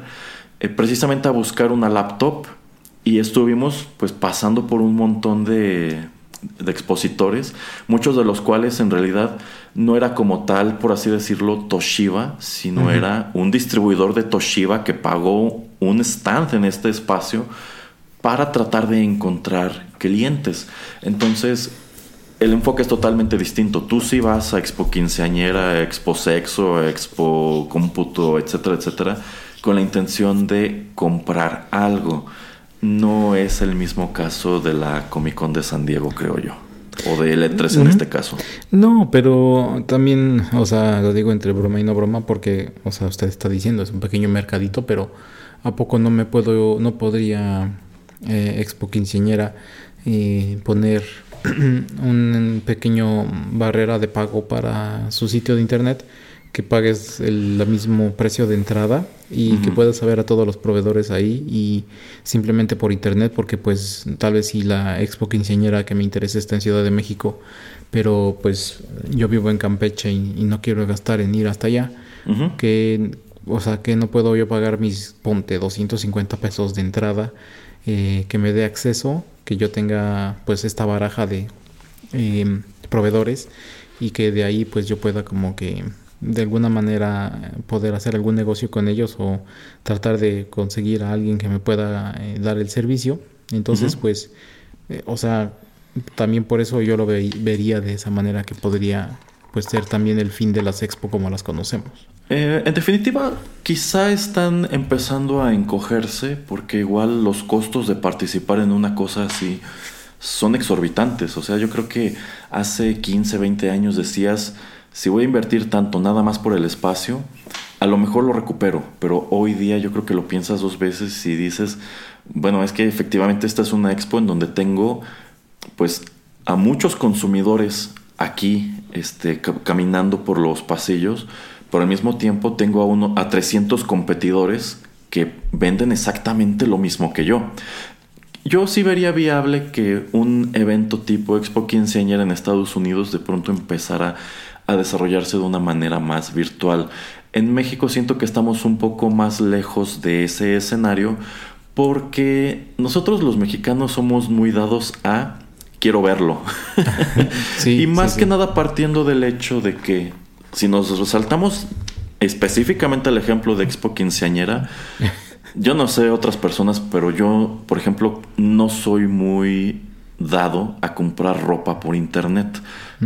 eh, precisamente a buscar una laptop y estuvimos pues pasando por un montón de, de expositores, muchos de los cuales en realidad no era como tal, por así decirlo, Toshiba, sino era un distribuidor de Toshiba que pagó un stand en este espacio para tratar de encontrar clientes. Entonces, el enfoque es totalmente distinto. Tú sí vas a Expo Quinceañera, Expo Sexo, Expo Cómputo, etcétera, etcétera, con la intención de comprar algo. No es el mismo caso de la Comic Con de San Diego, creo yo. O de L3 en este caso. No, pero también, o sea, lo digo entre broma y no broma porque, o sea, usted está diciendo, es un pequeño mercadito, pero ¿a poco no me puedo, no podría eh, Expo Quinceañera y poner un pequeño barrera de pago para su sitio de internet que pagues el, mismo precio de entrada y que puedas saber a todos los proveedores ahí y simplemente por internet porque pues tal vez si la expo quinceañera que me interesa está en Ciudad de México pero pues yo vivo en Campeche y, no quiero gastar en ir hasta allá que o sea que no puedo yo pagar mis ponte 250 pesos de entrada eh, que me dé acceso que yo tenga pues esta baraja de em, proveedores y que de ahí pues yo pueda como que de alguna manera poder hacer algún negocio con ellos o tratar de conseguir a alguien que me pueda eh, dar el servicio. Entonces, pues, eh, o sea, también por eso yo lo vería de esa manera que podría pues ser también el fin de las expo como las conocemos. Eh, en definitiva, quizá están empezando a encogerse porque igual los costos de participar en una cosa así son exorbitantes. O sea, yo creo que hace 15, 20 años decías, si voy a invertir tanto nada más por el espacio, a lo mejor lo recupero, pero hoy día yo creo que lo piensas dos veces y dices, bueno, es que efectivamente esta es una expo en donde tengo pues a muchos consumidores aquí este, caminando por los pasillos, pero al mismo tiempo tengo a, uno, a 300 competidores que venden exactamente lo mismo que yo. Yo sí vería viable que un evento tipo Expo Quinceañera en Estados Unidos de pronto empezara a desarrollarse de una manera más virtual. En México siento que estamos un poco más lejos de ese escenario porque nosotros los mexicanos somos muy dados a quiero verlo. y más que nada partiendo del hecho de que si nos resaltamos específicamente el ejemplo de Expo Quinceañera, yo no sé otras personas, pero yo, por ejemplo, no soy muy dado a comprar ropa por internet,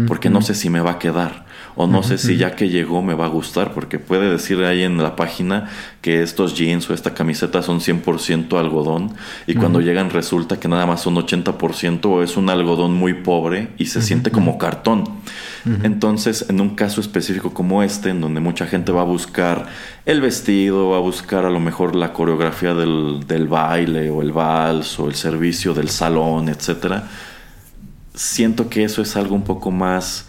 porque no sé si me va a quedar o no sé si ya que llegó me va a gustar, porque puede decir ahí en la página que estos jeans o esta camiseta son 100% algodón y cuando llegan resulta que nada más son 80% o es un algodón muy pobre y se siente como cartón. Entonces, en un caso específico como este, en donde mucha gente va a buscar el vestido, va a buscar a lo mejor la coreografía del, del baile o el vals o el servicio del salón, etcétera, siento que eso es algo un poco más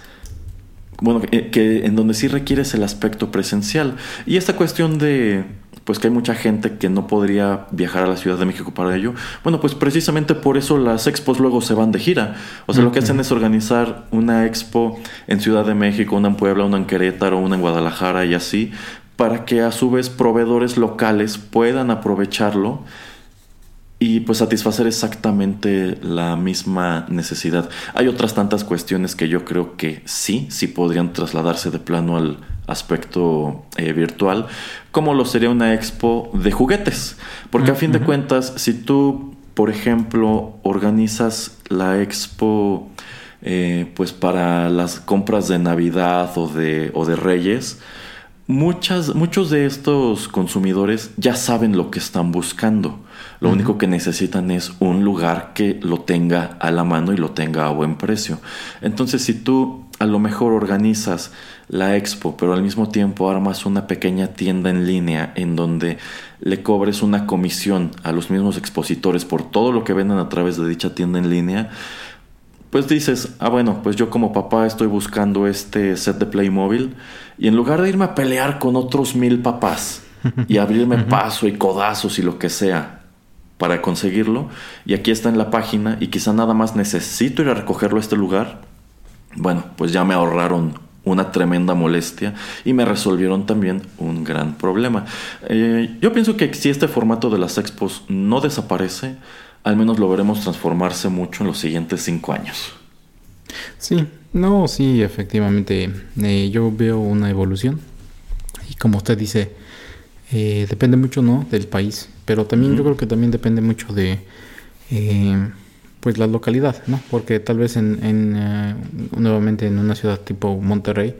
bueno, que, en donde sí requieres el aspecto presencial. Y esta cuestión de, pues que hay mucha gente que no podría viajar a la Ciudad de México para ello. Bueno, pues precisamente por eso las expos luego se van de gira. O sea, lo que hacen es organizar una expo en Ciudad de México, una en Puebla, una en Querétaro, una en Guadalajara y así, para que a su vez proveedores locales puedan aprovecharlo y pues satisfacer exactamente la misma necesidad. Hay otras tantas cuestiones que yo creo que sí, sí podrían trasladarse de plano al aspecto eh, virtual, como lo sería una expo de juguetes. Porque a fin de cuentas, si tú, por ejemplo, organizas la expo eh, pues para las compras de Navidad o de, o de Reyes, muchas, muchos de estos consumidores ya saben lo que están buscando. Lo único que necesitan es un lugar que lo tenga a la mano y lo tenga a buen precio. Entonces, si tú a lo mejor organizas la expo, pero al mismo tiempo armas una pequeña tienda en línea en donde le cobres una comisión a los mismos expositores por todo lo que venden a través de dicha tienda en línea, pues dices, ah bueno, pues yo como papá estoy buscando este set de Playmobil y en lugar de irme a pelear con otros mil papás y abrirme paso y codazos y lo que sea, para conseguirlo y aquí está en la página y quizá nada más necesito ir a recogerlo a este lugar, bueno, pues ya me ahorraron una tremenda molestia y me resolvieron también un gran problema. Eh, yo pienso que si este formato de las expos no desaparece, al menos lo veremos transformarse mucho en los siguientes cinco años. Sí, no, sí, efectivamente, eh, yo veo una evolución y como usted dice, eh, depende mucho, ¿no? Del país Pero también yo creo que también depende mucho de eh, pues la localidad, ¿no? Porque tal vez en, eh, nuevamente en una ciudad tipo Monterrey,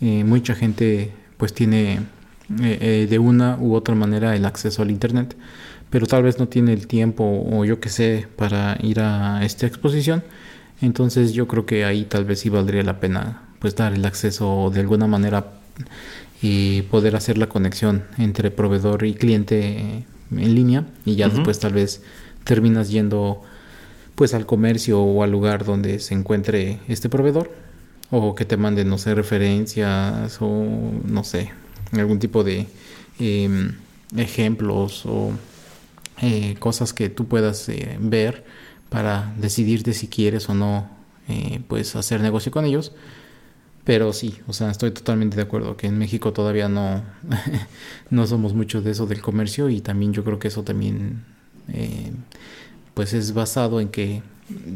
eh, mucha gente pues tiene de una u otra manera el acceso al internet, pero tal vez no tiene el tiempo o yo qué sé para ir a esta exposición. Entonces yo creo que ahí tal vez sí valdría la pena pues dar el acceso de alguna manera y poder hacer la conexión entre proveedor y cliente en línea y ya después tal vez terminas yendo pues al comercio o al lugar donde se encuentre este proveedor o que te manden no sé referencias o no sé algún tipo de em, ejemplos o eh, cosas que tú puedas eh, ver para decidirte si quieres o no eh, pues hacer negocio con ellos pero sí, o sea, estoy totalmente de acuerdo que en México todavía no, no somos mucho de eso del comercio y también yo creo que eso también eh, pues es basado en que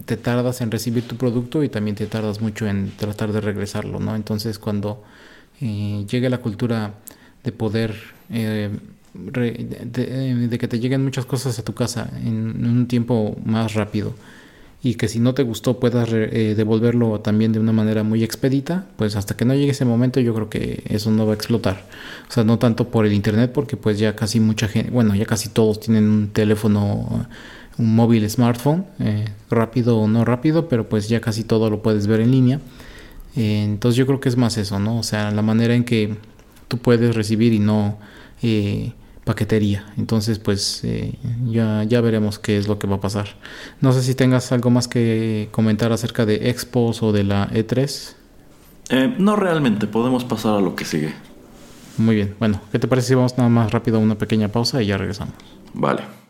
te tardas en recibir tu producto y también te tardas mucho en tratar de regresarlo, ¿no? Entonces cuando eh, llegue la cultura de poder, eh, de, que te lleguen muchas cosas a tu casa en un tiempo más rápido, y que si no te gustó puedas eh, devolverlo también de una manera muy expedita, pues hasta que no llegue ese momento yo creo que eso no va a explotar. O sea, no tanto por el internet porque pues ya casi mucha gente, bueno, ya casi todos tienen un teléfono, un móvil smartphone, eh, rápido o no rápido, pero pues ya casi todo lo puedes ver en línea. Eh, entonces yo creo que es más eso, ¿no? O sea, la manera en que tú puedes recibir y no paquetería. Entonces, pues eh, ya, ya veremos qué es lo que va a pasar. No sé si tengas algo más que comentar acerca de Expos o de la E3. Eh, no realmente, podemos pasar a lo que sigue. Muy bien, bueno, ¿qué te parece si vamos nada más rápido a una pequeña pausa y ya regresamos? Vale.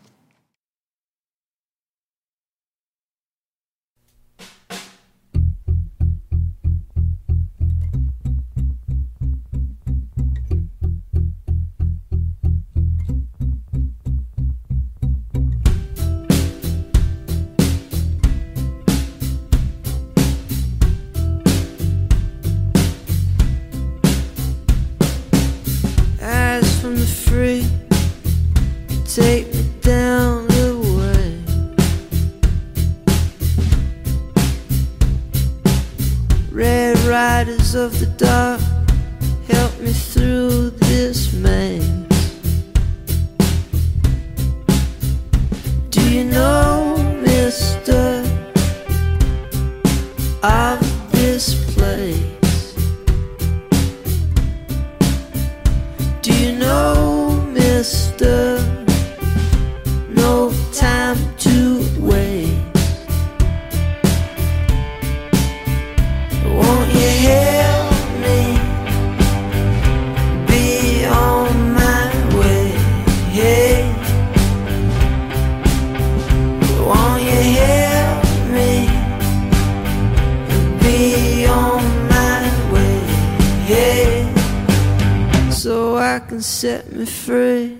riders of the dark, help me through this maze. Do you know, mister? I've and set me free.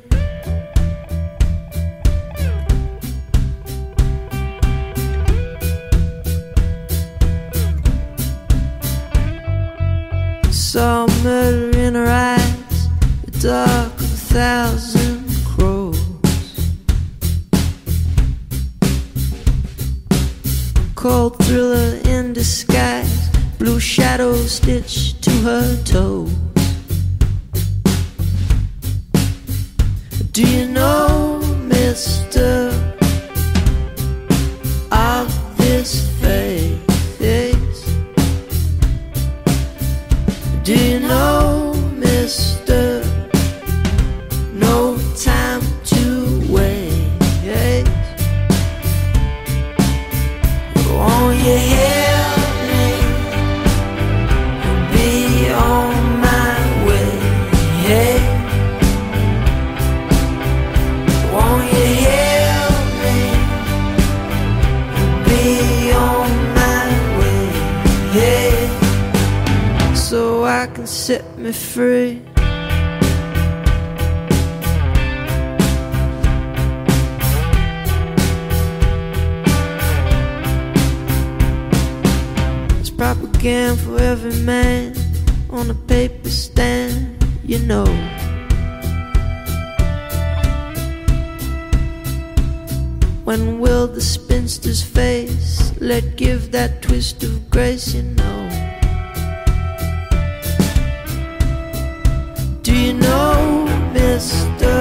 Saw murder in her eyes, the dark of a thousand crows. Cold thriller in disguise, blue shadows stitched grace, you know? Do you know, mister,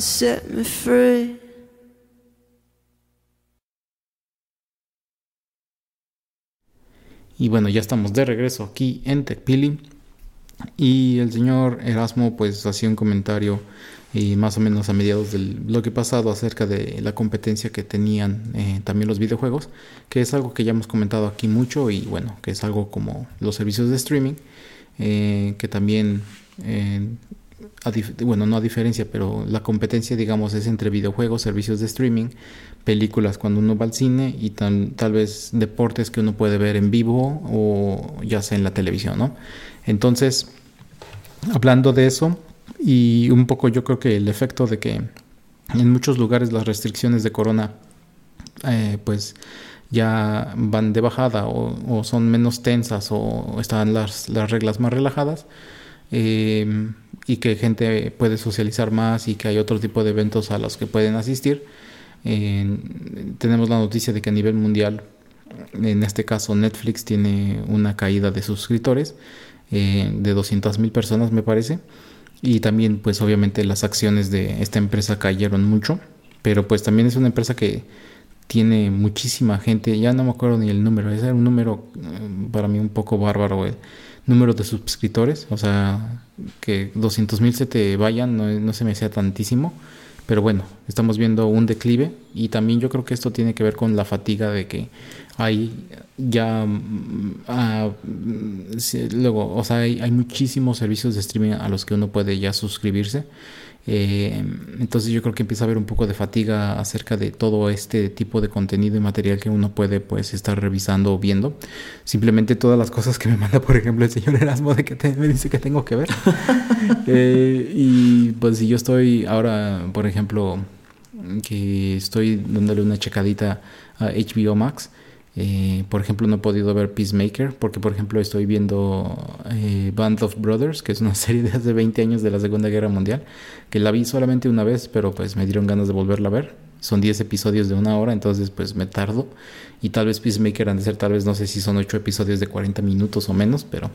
set me free. Y bueno, ya estamos de regreso aquí en TechPili. Y el señor Erasmo pues hacía un comentario y más o menos a mediados del bloque pasado acerca de la competencia que tenían eh, también los videojuegos, que es algo que ya hemos comentado aquí mucho y bueno, que es algo como los servicios de streaming, eh, que también, eh, bueno, no a diferencia, pero la competencia digamos es entre videojuegos, servicios de streaming, películas cuando uno va al cine y tal, tal vez deportes que uno puede ver en vivo o ya sea en la televisión, ¿no? Entonces, hablando de eso y un poco yo creo que el efecto de que en muchos lugares las restricciones de corona eh, pues ya van de bajada o, o son menos tensas o están las, las reglas más relajadas eh, y que gente puede socializar más y que hay otro tipo de eventos a los que pueden asistir. Eh, tenemos la noticia de que a nivel mundial, en este caso Netflix tiene una caída de suscriptores eh, de 200 mil personas me parece y también pues obviamente las acciones de esta empresa cayeron mucho pero pues también es una empresa que tiene muchísima gente ya no me acuerdo ni el número ese era un número eh, para mí un poco bárbaro el número de suscriptores o sea que 200 mil se te vayan no, no se me hacía tantísimo pero bueno, estamos viendo un declive y también yo creo que esto tiene que ver con la fatiga de que hay ya mm, ah, mm, sí, luego, o sea, hay, hay muchísimos servicios de streaming a los que uno puede ya suscribirse. Eh, entonces yo creo que empieza a haber un poco de fatiga acerca de todo este tipo de contenido y material que uno puede pues estar revisando o viendo. Simplemente todas las cosas que me manda, por ejemplo, el señor Erasmo de que te- me dice que tengo que ver. Eh, y pues si yo estoy ahora, por ejemplo, que estoy dándole una checadita a HBO Max. Eh, por ejemplo, no he podido ver Peacemaker porque, por ejemplo, estoy viendo eh, Band of Brothers, que es una serie de hace 20 años de la Segunda Guerra Mundial, que la vi solamente una vez, pero pues me dieron ganas de volverla a ver. Son 10 episodios de una hora, entonces pues me tardo. Y tal vez Peacemaker han de ser, tal vez no sé si son 8 episodios de 40 minutos o menos, pero...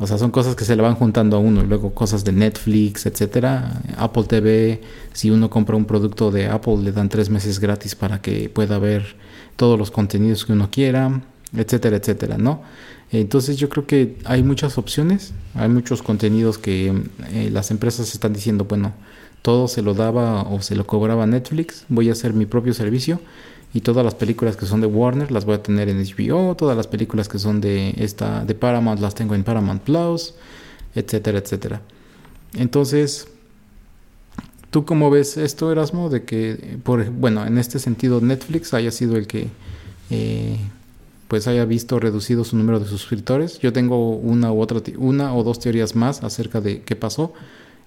O sea, son cosas que se le van juntando a uno. Luego cosas de Netflix, etcétera. Apple TV, si uno compra un producto de Apple, le dan tres meses gratis para que pueda ver todos los contenidos que uno quiera, etcétera, etcétera, ¿no? Entonces yo creo que hay muchas opciones, hay muchos contenidos que eh, las empresas están diciendo, bueno, todo se lo daba o se lo cobraba Netflix, voy a hacer mi propio servicio y todas las películas que son de Warner las voy a tener en HBO, todas las películas que son de esta de Paramount las tengo en Paramount Plus, etcétera, etcétera. Entonces, ¿tú cómo ves esto, Erasmo? De que, por, bueno, en este sentido Netflix haya sido el que eh, pues haya visto reducido su número de suscriptores. Yo tengo una u otra, una o dos teorías más acerca de qué pasó.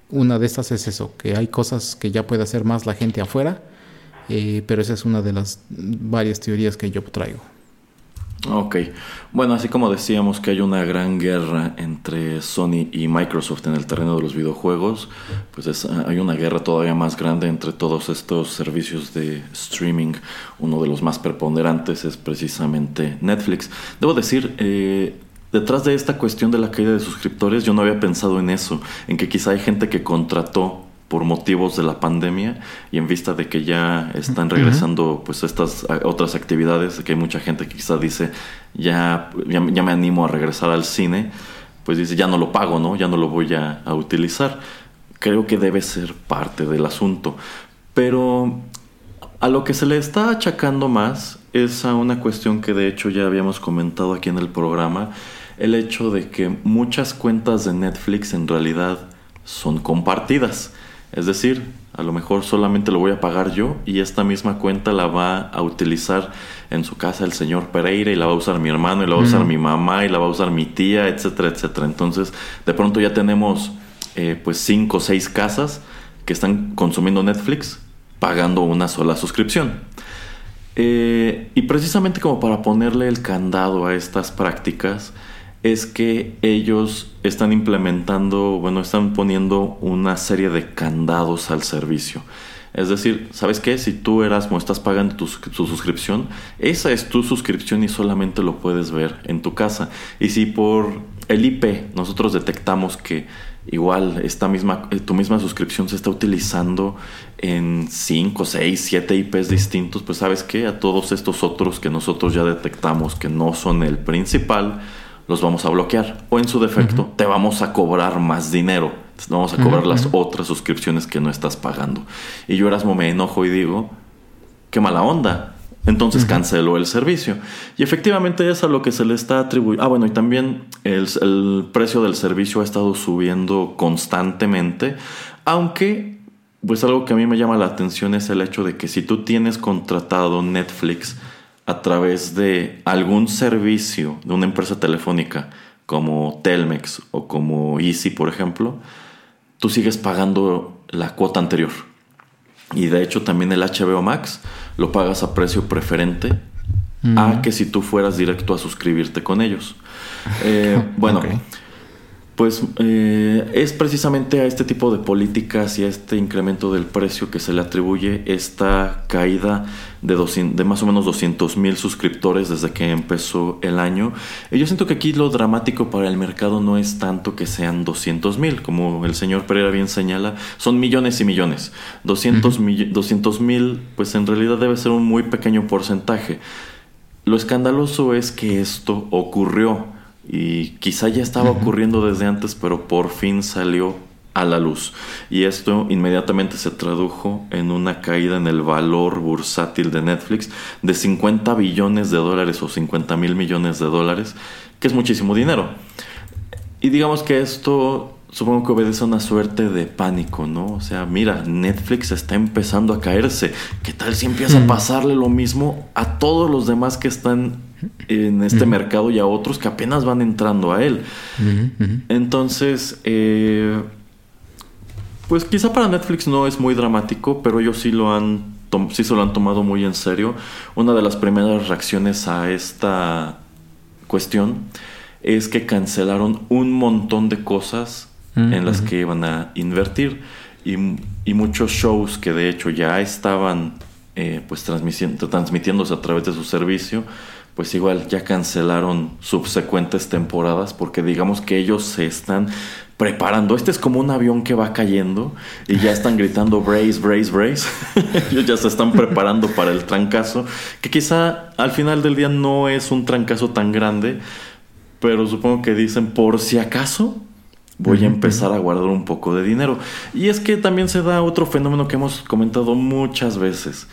Una de estas es eso, que hay cosas que ya puede hacer más la gente afuera, eh, pero esa es una de las varias teorías que yo traigo. Ok, bueno, así como decíamos que hay una gran guerra entre Sony y Microsoft en el terreno de los videojuegos, pues es, hay una guerra todavía más grande entre todos estos servicios de streaming. Uno de los más preponderantes es precisamente Netflix. Debo decir, eh, detrás de esta cuestión de la caída de suscriptores, yo no había pensado en eso, en que quizá hay gente que contrató por motivos de la pandemia y en vista de que ya están regresando pues estas otras actividades, que hay mucha gente que quizá dice ya, ya, ya me animo a regresar al cine, pues dice ya no lo pago, ¿no? Ya no lo voy a, a utilizar. Creo que debe ser parte del asunto. Pero a lo que se le está achacando más es a una cuestión que de hecho ya habíamos comentado aquí en el programa, el hecho de que muchas cuentas de Netflix en realidad son compartidas. Es decir, a lo mejor solamente lo voy a pagar yo y esta misma cuenta la va a utilizar en su casa el señor Pereira y la va a usar mi hermano y la va a usar mi mamá y la va a usar mi tía, etcétera, etcétera. Entonces, de pronto ya tenemos eh, pues cinco o seis casas que están consumiendo Netflix pagando una sola suscripción. Eh, y precisamente como para ponerle el candado a estas prácticas, es que ellos están implementando, bueno, están poniendo una serie de candados al servicio. Es decir, ¿sabes qué? Si tú Erasmo estás pagando tu, suscripción, esa es tu suscripción y solamente lo puedes ver en tu casa. Y si por el IP nosotros detectamos que igual esta misma, eh, tu misma suscripción se está utilizando en 5, 6, 7 IPs distintos, pues sabes qué? A todos estos otros que nosotros ya detectamos que no son el principal, los vamos a bloquear. O en su defecto, te vamos a cobrar más dinero. Vamos a cobrar las otras suscripciones que no estás pagando. Y yo Erasmo me enojo y digo, qué mala onda. Entonces canceló el servicio. Y efectivamente es a lo que se le está atribuyendo. Ah, bueno, y también el, el, precio del servicio ha estado subiendo constantemente. Aunque, pues algo que a mí me llama la atención es el hecho de que si tú tienes contratado Netflix, a través de algún servicio de una empresa telefónica como Telmex o como Easy, por ejemplo, tú sigues pagando la cuota anterior. Y de hecho también el HBO Max lo pagas a precio preferente a que si tú fueras directo a suscribirte con ellos. Eh, bueno, pues eh, es precisamente a este tipo de políticas y a este incremento del precio que se le atribuye esta caída de, de más o menos 200 mil suscriptores desde que empezó el año. Y yo siento que aquí lo dramático para el mercado no es tanto que sean 200 mil, como el señor Pereira bien señala, son millones y millones. 200 mil, pues en realidad debe ser un muy pequeño porcentaje. Lo escandaloso es que esto ocurrió y quizá ya estaba ocurriendo desde antes, pero por fin salió a la luz. Y esto inmediatamente se tradujo en una caída en el valor bursátil de Netflix de 50 billones de dólares o 50 mil millones de dólares, que es muchísimo dinero. Y digamos que esto supongo que obedece a una suerte de pánico, ¿no? O sea, mira, Netflix está empezando a caerse. ¿Qué tal si empieza a pasarle lo mismo a todos los demás que están en este mercado y a otros que apenas van entrando a él. Entonces, eh, pues quizá para Netflix no es muy dramático, pero ellos sí lo han sí se lo han tomado muy en serio. Una de las primeras reacciones a esta cuestión es que cancelaron un montón de cosas en las que iban a invertir y, y, muchos shows que de hecho ya estaban eh, pues transmitiéndose a través de su servicio pues igual ya cancelaron subsecuentes temporadas porque digamos que ellos se están preparando. Este es como un avión que va cayendo y ya están gritando brace, brace, brace. ellos ya se están preparando para el trancazo, que quizá al final del día no es un trancazo tan grande, pero supongo que dicen por si acaso voy a empezar a guardar un poco de dinero. Y es que también se da otro fenómeno que hemos comentado muchas veces.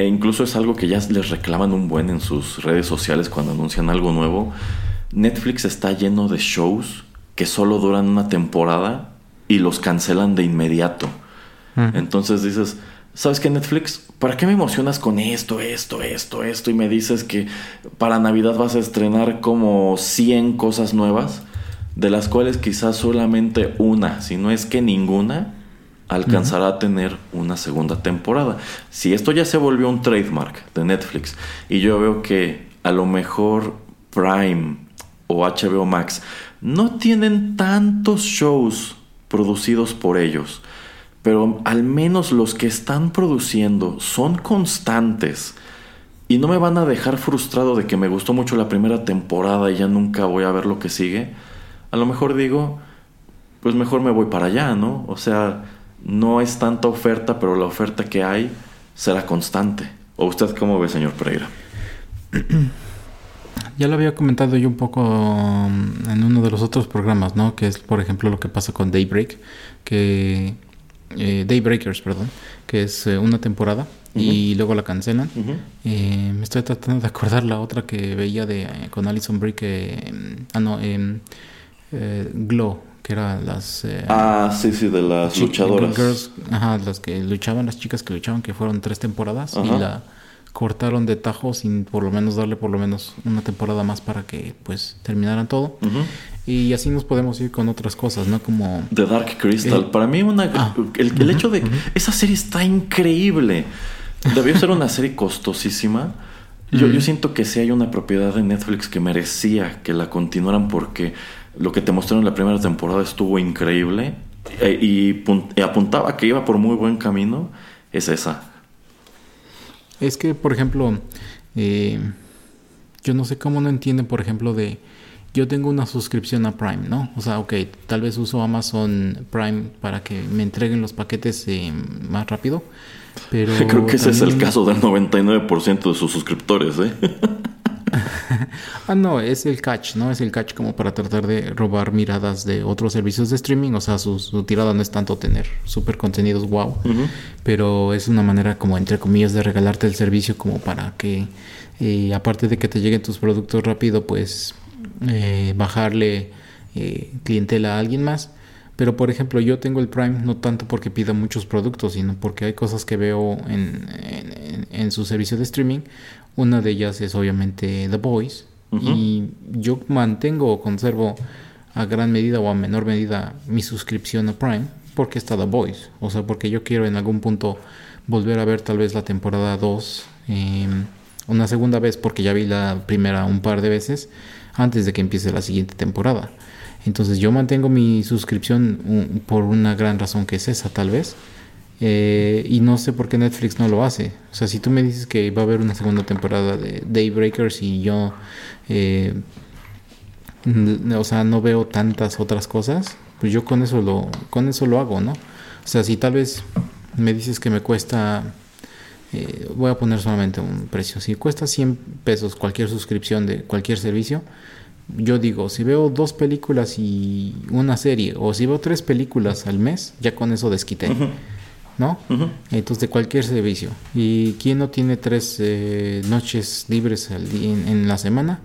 E incluso es algo que ya les reclaman un buen en sus redes sociales cuando anuncian algo nuevo. Netflix está lleno de shows que solo duran una temporada y los cancelan de inmediato. Entonces dices, ¿sabes qué Netflix? ¿Para qué me emocionas con esto, esto, esto, esto? Y me dices que para Navidad vas a estrenar como 100 cosas nuevas, de las cuales quizás solamente una, si no es que ninguna, alcanzará a tener una segunda temporada. Si esto ya se volvió un trademark de Netflix y yo veo que a lo mejor Prime o HBO Max no tienen tantos shows producidos por ellos, pero al menos los que están produciendo son constantes y no me van a dejar frustrado de que me gustó mucho la primera temporada y ya nunca voy a ver lo que sigue, a lo mejor digo, pues mejor me voy para allá, ¿no? O sea, no es tanta oferta, pero la oferta que hay será constante. ¿O usted cómo ve, señor Pereira? Ya lo había comentado yo un poco um, en uno de los otros programas, ¿no? Que es, por ejemplo, lo que pasa con Daybreak, que... Eh, Daybreakers, perdón, que es eh, una temporada y luego la cancelan. Eh, me estoy tratando de acordar la otra que veía de con Alison Brie que ah no em, eh, Glow que era las ah sí sí de las luchadoras. Ajá las que luchaban las chicas que luchaban que fueron tres temporadas y la cortaron de tajo sin por lo menos darle por lo menos una temporada más para que pues terminaran todo. Y así nos podemos ir con otras cosas no como The Dark Crystal. para mí una ah. el, hecho de esa serie está increíble. Debió ser una serie costosísima. Yo, yo siento que si hay una propiedad de Netflix que merecía que la continuaran porque lo que te mostraron en la primera temporada estuvo increíble e, y, apuntaba que iba por muy buen camino, es esa. Es que, por ejemplo, eh, yo no sé cómo no entienden, por ejemplo, de yo tengo una suscripción a Prime, ¿no? O sea, ok, tal vez uso Amazon Prime para que me entreguen los paquetes eh, más rápido, pero... Creo que ese es el caso del 99% de sus suscriptores, ¿eh? ah, no, es el catch, ¿no? Es el catch como para tratar de robar miradas de otros servicios de streaming. O sea, su, tirada no es tanto tener super contenidos wow, pero es una manera como, entre comillas, de regalarte el servicio como para que, eh, aparte de que te lleguen tus productos rápido, pues eh, bajarle eh, clientela a alguien más. Pero por ejemplo, yo tengo el Prime no tanto porque pida muchos productos, sino porque hay cosas que veo en, en, su servicio de streaming. Una de ellas es obviamente The Voice. Y yo mantengo o conservo a gran medida o a menor medida mi suscripción a Prime porque está The Voice. O sea, porque yo quiero en algún punto volver a ver tal vez la temporada 2 em, una segunda vez porque ya vi la primera un par de veces antes de que empiece la siguiente temporada. Entonces yo mantengo mi suscripción por una gran razón que es esa tal vez. Eh, y no sé por qué Netflix no lo hace. O sea, si tú me dices que va a haber una segunda temporada de Daybreakers y yo, eh, o sea, no veo tantas otras cosas, pues yo con eso lo, con eso lo hago, ¿no? O sea, si tal vez me dices que me cuesta, eh, voy a poner solamente un precio, si cuesta 100 pesos cualquier suscripción de cualquier servicio, yo digo, si veo dos películas y una serie, o si veo tres películas al mes, ya con eso desquité. ¿No? Entonces, de cualquier servicio. ¿Y quién no tiene tres eh, noches libres al en, la semana?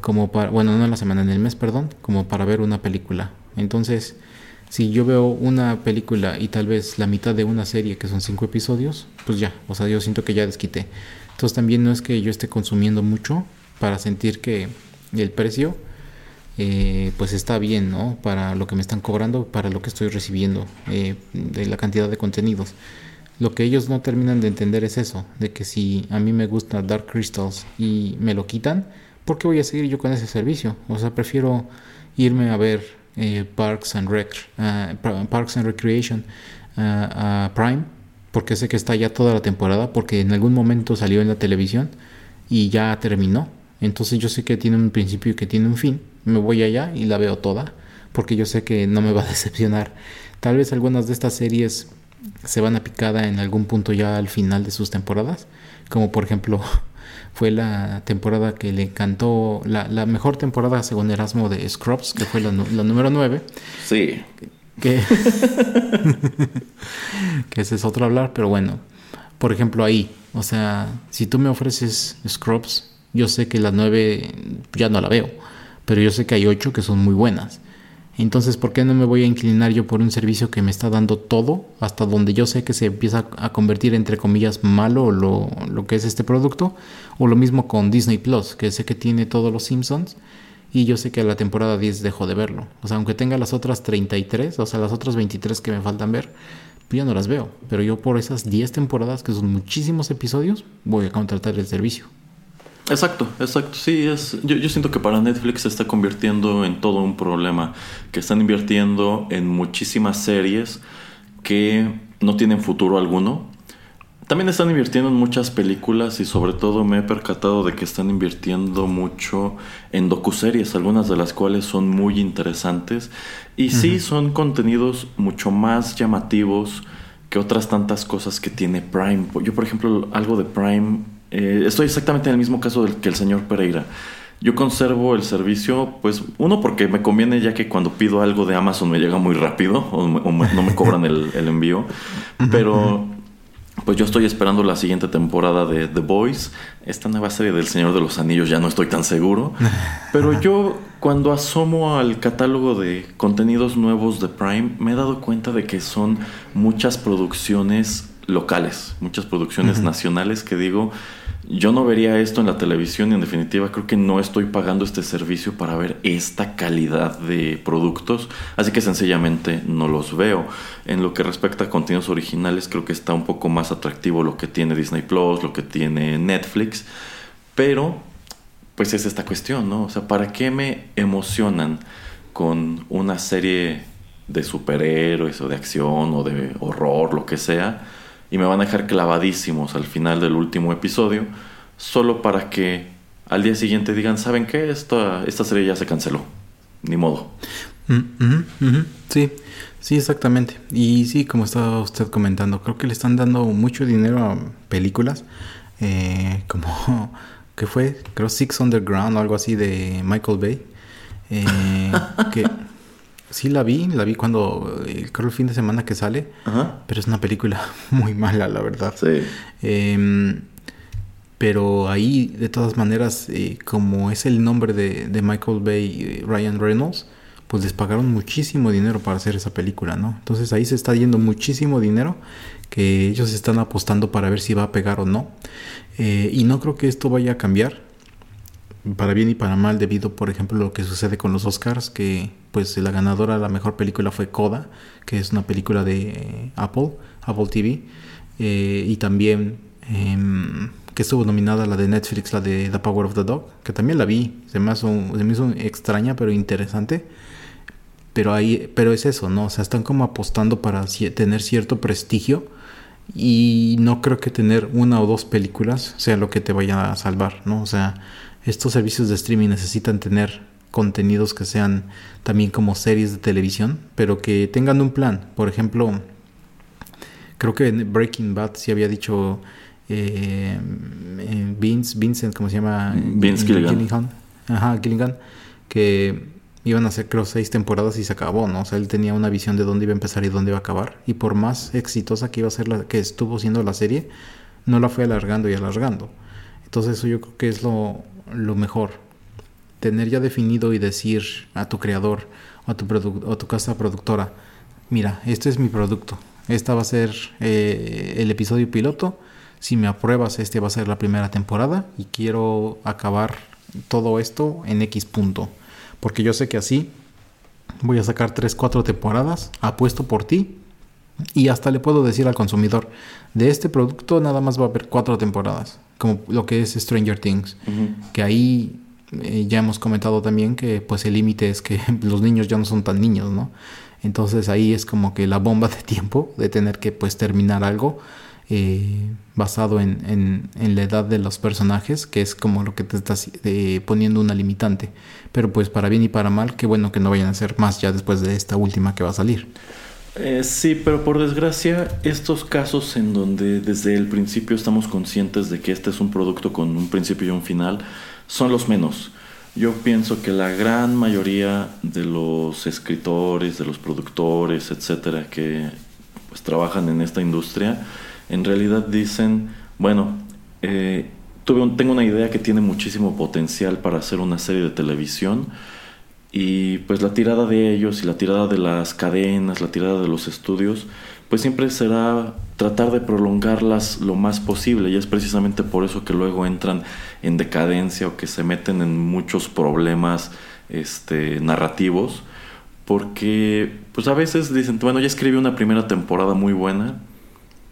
Como para, bueno, no en la semana, en el mes, perdón, como para ver una película. Entonces, si yo veo una película y tal vez la mitad de una serie que son cinco episodios, pues ya, o sea, yo siento que ya desquité. Entonces, también no es que yo esté consumiendo mucho para sentir que el precio eh, pues está bien, ¿no? Para lo que me están cobrando, para lo que estoy recibiendo, eh, de la cantidad de contenidos. Lo que ellos no terminan de entender es eso, de que si a mí me gusta Dark Crystals y me lo quitan, ¿por qué voy a seguir yo con ese servicio? O sea, prefiero irme a ver eh, Parks, and Rec, ah, Parks and Recreation ah, a Prime, porque sé que está ya toda la temporada, porque en algún momento salió en la televisión y ya terminó. Entonces yo sé que tiene un principio y que tiene un fin me voy allá y la veo toda, porque yo sé que no me va a decepcionar. Tal vez algunas de estas series se van a picada en algún punto ya al final de sus temporadas, como por ejemplo fue la temporada que le encantó, la, la mejor temporada según Erasmo de Scrubs, que fue la, número 9. Sí. Que, que ese es otro hablar, pero bueno, por ejemplo ahí, o sea, si tú me ofreces Scrubs, yo sé que la 9 ya no la veo pero yo sé que hay ocho que son muy buenas. Entonces, ¿por qué no me voy a inclinar yo por un servicio que me está dando todo hasta donde yo sé que se empieza a convertir entre comillas malo lo, lo que es este producto? O lo mismo con Disney Plus, que sé que tiene todos los Simpsons y yo sé que a la temporada 10 dejo de verlo. O sea, aunque tenga las otras 33, o sea, las otras 23 que me faltan ver, pues no las veo. Pero yo por esas 10 temporadas, que son muchísimos episodios, voy a contratar el servicio. Exacto, exacto. Sí, es. Yo, yo, siento que para Netflix se está convirtiendo en todo un problema. Que están invirtiendo en muchísimas series que no tienen futuro alguno. También están invirtiendo en muchas películas y sobre todo me he percatado de que están invirtiendo mucho en docuseries, algunas de las cuales son muy interesantes. Y sí, son contenidos mucho más llamativos que otras tantas cosas que tiene Prime. Yo, por ejemplo, algo de Prime eh, estoy exactamente en el mismo caso del, que el señor Pereira. Yo conservo el servicio, pues uno porque me conviene ya que cuando pido algo de Amazon me llega muy rápido o, no me cobran el, envío, pero pues yo estoy esperando la siguiente temporada de The Boys, esta nueva serie del Señor de los Anillos, ya no estoy tan seguro. Pero yo cuando asomo al catálogo de contenidos nuevos de Prime, me he dado cuenta de que son muchas producciones locales, muchas producciones nacionales que digo, yo no vería esto en la televisión y en definitiva creo que no estoy pagando este servicio para ver esta calidad de productos, así que sencillamente no los veo. En lo que respecta a contenidos originales creo que está un poco más atractivo lo que tiene Disney Plus, lo que tiene Netflix, pero pues es esta cuestión, ¿no? O sea, ¿para qué me emocionan con una serie de superhéroes o de acción o de horror, lo que sea? Y me van a dejar clavadísimos al final del último episodio, solo para que al día siguiente digan, ¿saben qué? Esta, esta serie ya se canceló. Ni modo. Mm, sí, sí, exactamente. Y sí, como estaba usted comentando, creo que le están dando mucho dinero a películas, eh, como que fue, creo Six Underground o algo así de Michael Bay, eh, que Sí la vi, la vi cuando, eh, creo el fin de semana que sale, pero es una película muy mala, la verdad. Sí. Em, pero ahí, de todas maneras, eh, como es el nombre de, de Michael Bay y Ryan Reynolds, pues les pagaron muchísimo dinero para hacer esa película, ¿no? Entonces ahí se está yendo muchísimo dinero que ellos están apostando para ver si va a pegar o no. Eh, y no creo que esto vaya a cambiar para bien y para mal debido por ejemplo a lo que sucede con los Oscars que pues la ganadora la mejor película fue Coda que es una película de eh, Apple Apple TV eh, y también em, que estuvo nominada la de Netflix la de The Power of the Dog que también la vi. Se me hizo, se extraña pero interesante. Pero ahí pero es eso no o sea están como apostando para tener cierto prestigio y no creo que tener una o dos películas sea lo que te vaya a salvar no o sea estos servicios de streaming necesitan tener contenidos que sean también como series de televisión, pero que tengan un plan. Por ejemplo, creo que en Breaking Bad sí había dicho eh, Vince, Vincent, ¿cómo se llama? Vince Gilligan. Ajá, Gilligan, que iban a ser creo seis temporadas y se acabó, ¿no? O sea, él tenía una visión de dónde iba a empezar y dónde iba a acabar. Y por más exitosa que iba a ser la que estuvo siendo la serie, no la fue alargando y alargando. Entonces eso yo creo que es lo, lo mejor. Tener ya definido y decir a tu creador o a tu, o tu casa productora, mira, este es mi producto, esta va a ser eh, el episodio piloto, si me apruebas este va a ser la primera temporada y quiero acabar todo esto en X punto. Porque yo sé que así voy a sacar 3, 4 temporadas, apuesto por ti y hasta le puedo decir al consumidor, de este producto nada más va a haber 4 temporadas como lo que es Stranger Things, que ahí eh, ya hemos comentado también que pues el límite es que los niños ya no son tan niños, ¿no? Entonces ahí es como que la bomba de tiempo de tener que pues terminar algo eh, basado en, en, la edad de los personajes, que es como lo que te estás eh, poniendo una limitante. Pero pues para bien y para mal, qué bueno que no vayan a ser más ya después de esta última que va a salir. Eh, sí, pero por desgracia, estos casos en donde desde el principio estamos conscientes de que este es un producto con un principio y un final, son los menos. Yo pienso que la gran mayoría de los escritores, de los productores, etcétera, que pues, trabajan en esta industria, en realidad dicen, bueno, eh, tuve tengo una idea que tiene muchísimo potencial para hacer una serie de televisión y pues la tirada de ellos y la tirada de las cadenas, la tirada de los estudios, pues siempre será tratar de prolongarlas lo más posible y es precisamente por eso que luego entran en decadencia o que se meten en muchos problemas este, narrativos porque pues a veces dicen, bueno, ya escribí una primera temporada muy buena,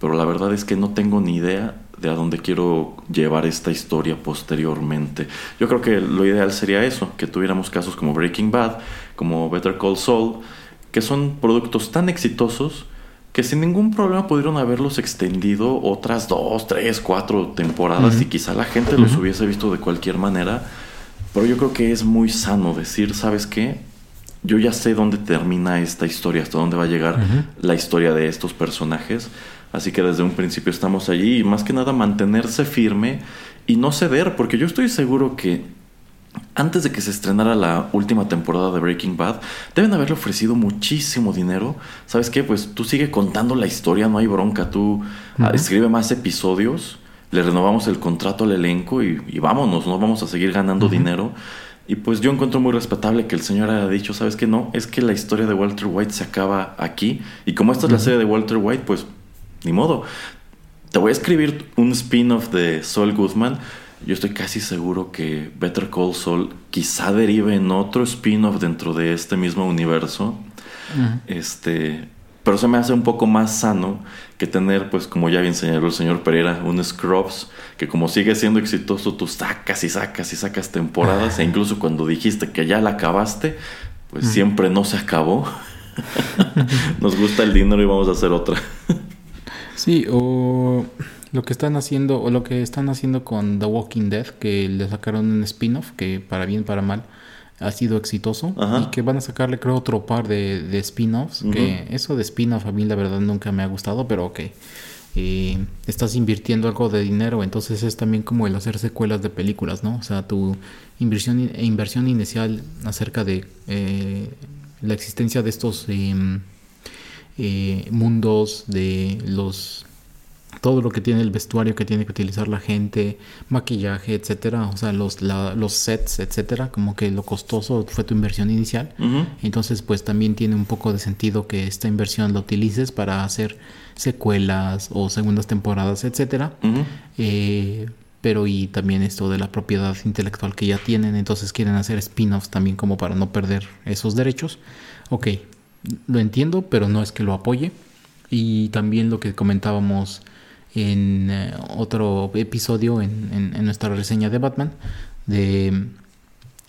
pero la verdad es que no tengo ni idea de a dónde quiero llevar esta historia posteriormente. Yo creo que lo ideal sería eso, que tuviéramos casos como Breaking Bad, como Better Call Saul, que son productos tan exitosos que sin ningún problema pudieron haberlos extendido otras dos, tres, cuatro temporadas y quizá la gente los hubiese visto de cualquier manera. Pero yo creo que es muy sano decir, ¿sabes qué? Yo ya sé dónde termina esta historia, hasta dónde va a llegar la historia de estos personajes. Así que desde un principio estamos allí y más que nada mantenerse firme y no ceder, porque yo estoy seguro que antes de que se estrenara la última temporada de Breaking Bad, deben haberle ofrecido muchísimo dinero. ¿Sabes qué? Pues tú sigue contando la historia, no hay bronca. Tú escribe más episodios, le renovamos el contrato al elenco y, vámonos, no vamos a seguir ganando dinero. Y pues yo encuentro muy respetable que el señor haya dicho, ¿sabes qué? No, es que la historia de Walter White se acaba aquí. Y como esta es la serie de Walter White, pues ni modo. Te voy a escribir un spin-off de Saul Goodman yo estoy casi seguro que Better Call Saul quizá derive en otro spin-off dentro de este mismo universo. Este, pero se me hace un poco más sano que tener, pues como ya bien señaló el señor Pereira, un Scrubs que como sigue siendo exitoso, tú sacas y sacas y sacas temporadas e incluso cuando dijiste que ya la acabaste, pues siempre no se acabó. Nos gusta el dinero y vamos a hacer otra. sí, o lo que están haciendo, o lo que están haciendo con The Walking Dead, que le sacaron un spin-off, que para bien, para mal, ha sido exitoso. Y que van a sacarle, creo, otro par de, de spin-offs. Que eso de spin-off a mí la verdad nunca me ha gustado, pero ok. Eh, estás invirtiendo algo de dinero, entonces es también como el hacer secuelas de películas, ¿no? O sea, tu inversión, inversión inicial acerca de eh, la existencia de estos em, eh, mundos, de los todo lo que tiene el vestuario que tiene que utilizar la gente, maquillaje, etcétera, o sea, los, los sets, etcétera, como que lo costoso fue tu inversión inicial. Entonces, pues también tiene un poco de sentido que esta inversión la utilices para hacer secuelas o segundas temporadas, etcétera. Eh, pero y también esto de la propiedad intelectual que ya tienen, entonces quieren hacer spin-offs también como para no perder esos derechos. Ok, lo entiendo, pero no es que lo apoye. Y también lo que comentábamos en eh, otro episodio en, nuestra reseña de Batman de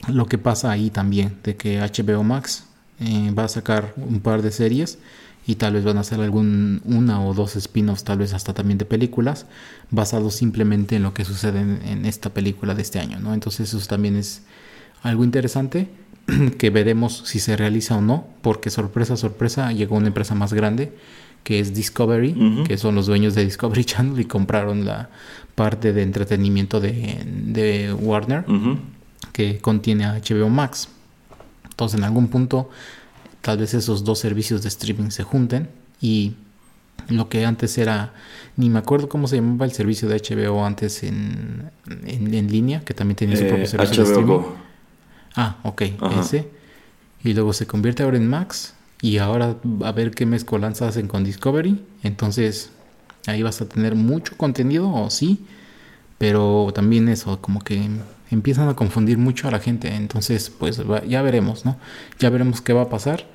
lo que pasa ahí también, de que HBO Max eh, va a sacar un par de series y tal vez van a hacer algún una o dos spin-offs, tal vez hasta también de películas, basados simplemente en lo que sucede en, esta película de este año. Entonces eso también es algo interesante que veremos si se realiza o no, porque sorpresa, sorpresa, llegó una empresa más grande que es Discovery, que son los dueños de Discovery Channel y compraron la parte de entretenimiento de, Warner, que contiene a HBO Max. Entonces, en algún punto, tal vez esos dos servicios de streaming se junten y lo que antes era, ni me acuerdo cómo se llamaba el servicio de HBO antes en, en, línea, que también tenía su eh, propio servicio de streaming. Ah, ok, ese. Y luego se convierte ahora en Max y ahora a ver qué mezcolanza hacen con Discovery. Entonces ahí vas a tener mucho contenido, o sí, pero también eso, como que empiezan a confundir mucho a la gente. Entonces, pues ya veremos, ¿no? Ya veremos qué va a pasar.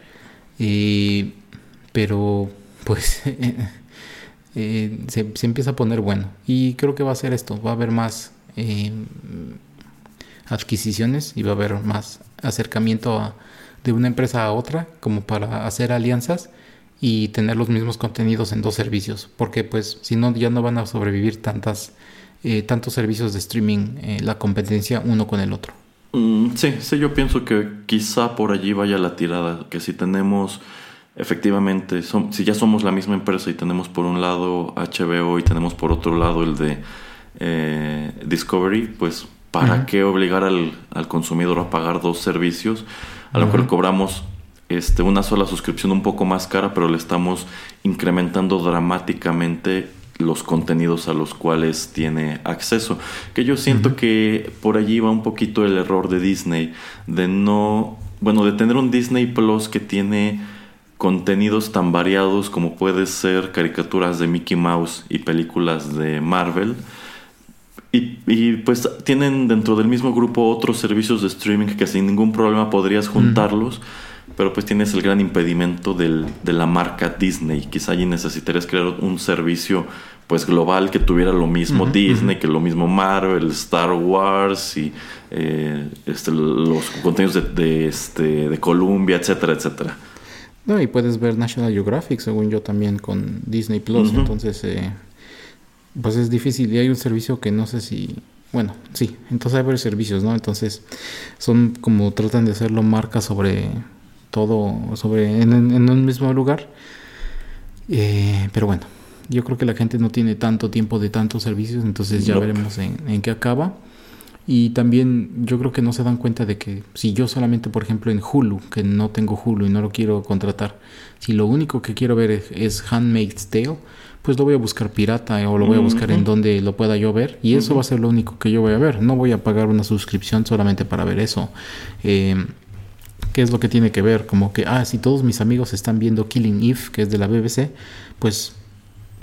Pero, pues, eh, se, empieza a poner bueno. Y creo que va a ser esto, va a haber más eh, adquisiciones y va a haber más acercamiento a de una empresa a otra como para hacer alianzas y tener los mismos contenidos en dos servicios porque pues si no ya no van a sobrevivir tantas eh, tantos servicios de streaming eh, la competencia uno con el otro. Mm, sí sí yo pienso que quizá por allí vaya la tirada que si tenemos efectivamente si ya somos la misma empresa y tenemos por un lado HBO y tenemos por otro lado el de eh, Discovery pues para qué obligar al, al consumidor a pagar dos servicios a lo mejor cobramos este, una sola suscripción un poco más cara, pero le estamos incrementando dramáticamente los contenidos a los cuales tiene acceso. Que yo siento que por allí va un poquito el error de Disney, de no, bueno, de tener un Disney Plus que tiene contenidos tan variados como puede ser caricaturas de Mickey Mouse y películas de Marvel y, pues tienen dentro del mismo grupo otros servicios de streaming que sin ningún problema podrías juntarlos, pero pues tienes el gran impedimento del, de la marca Disney. Quizá allí necesitarías crear un servicio pues global que tuviera lo mismo Disney, que lo mismo Marvel, Star Wars y eh, este, los contenidos de, de, este, de Columbia, etcétera, etcétera. No, y puedes ver National Geographic, según yo, también con Disney Plus. Entonces, eh, pues es difícil. Y hay un servicio que no sé si bueno sí entonces hay varios servicios no entonces son como tratan de hacerlo marca sobre todo sobre en, un mismo lugar. Eh, pero bueno yo creo que la gente no tiene tanto tiempo de tantos servicios entonces ya veremos en, en qué acaba Y también yo creo que no se dan cuenta de que si yo solamente, por ejemplo, en Hulu, que no tengo Hulu y no lo quiero contratar, si lo único que quiero ver es, es Handmaid's Tale, pues lo voy a buscar pirata o lo voy a buscar en donde lo pueda yo ver y eso va a ser lo único que yo voy a ver. No voy a pagar una suscripción solamente para ver eso. Eh, ¿Qué es lo que tiene que ver? Como que, ah, si todos mis amigos están viendo Killing Eve, que es de la BBC, pues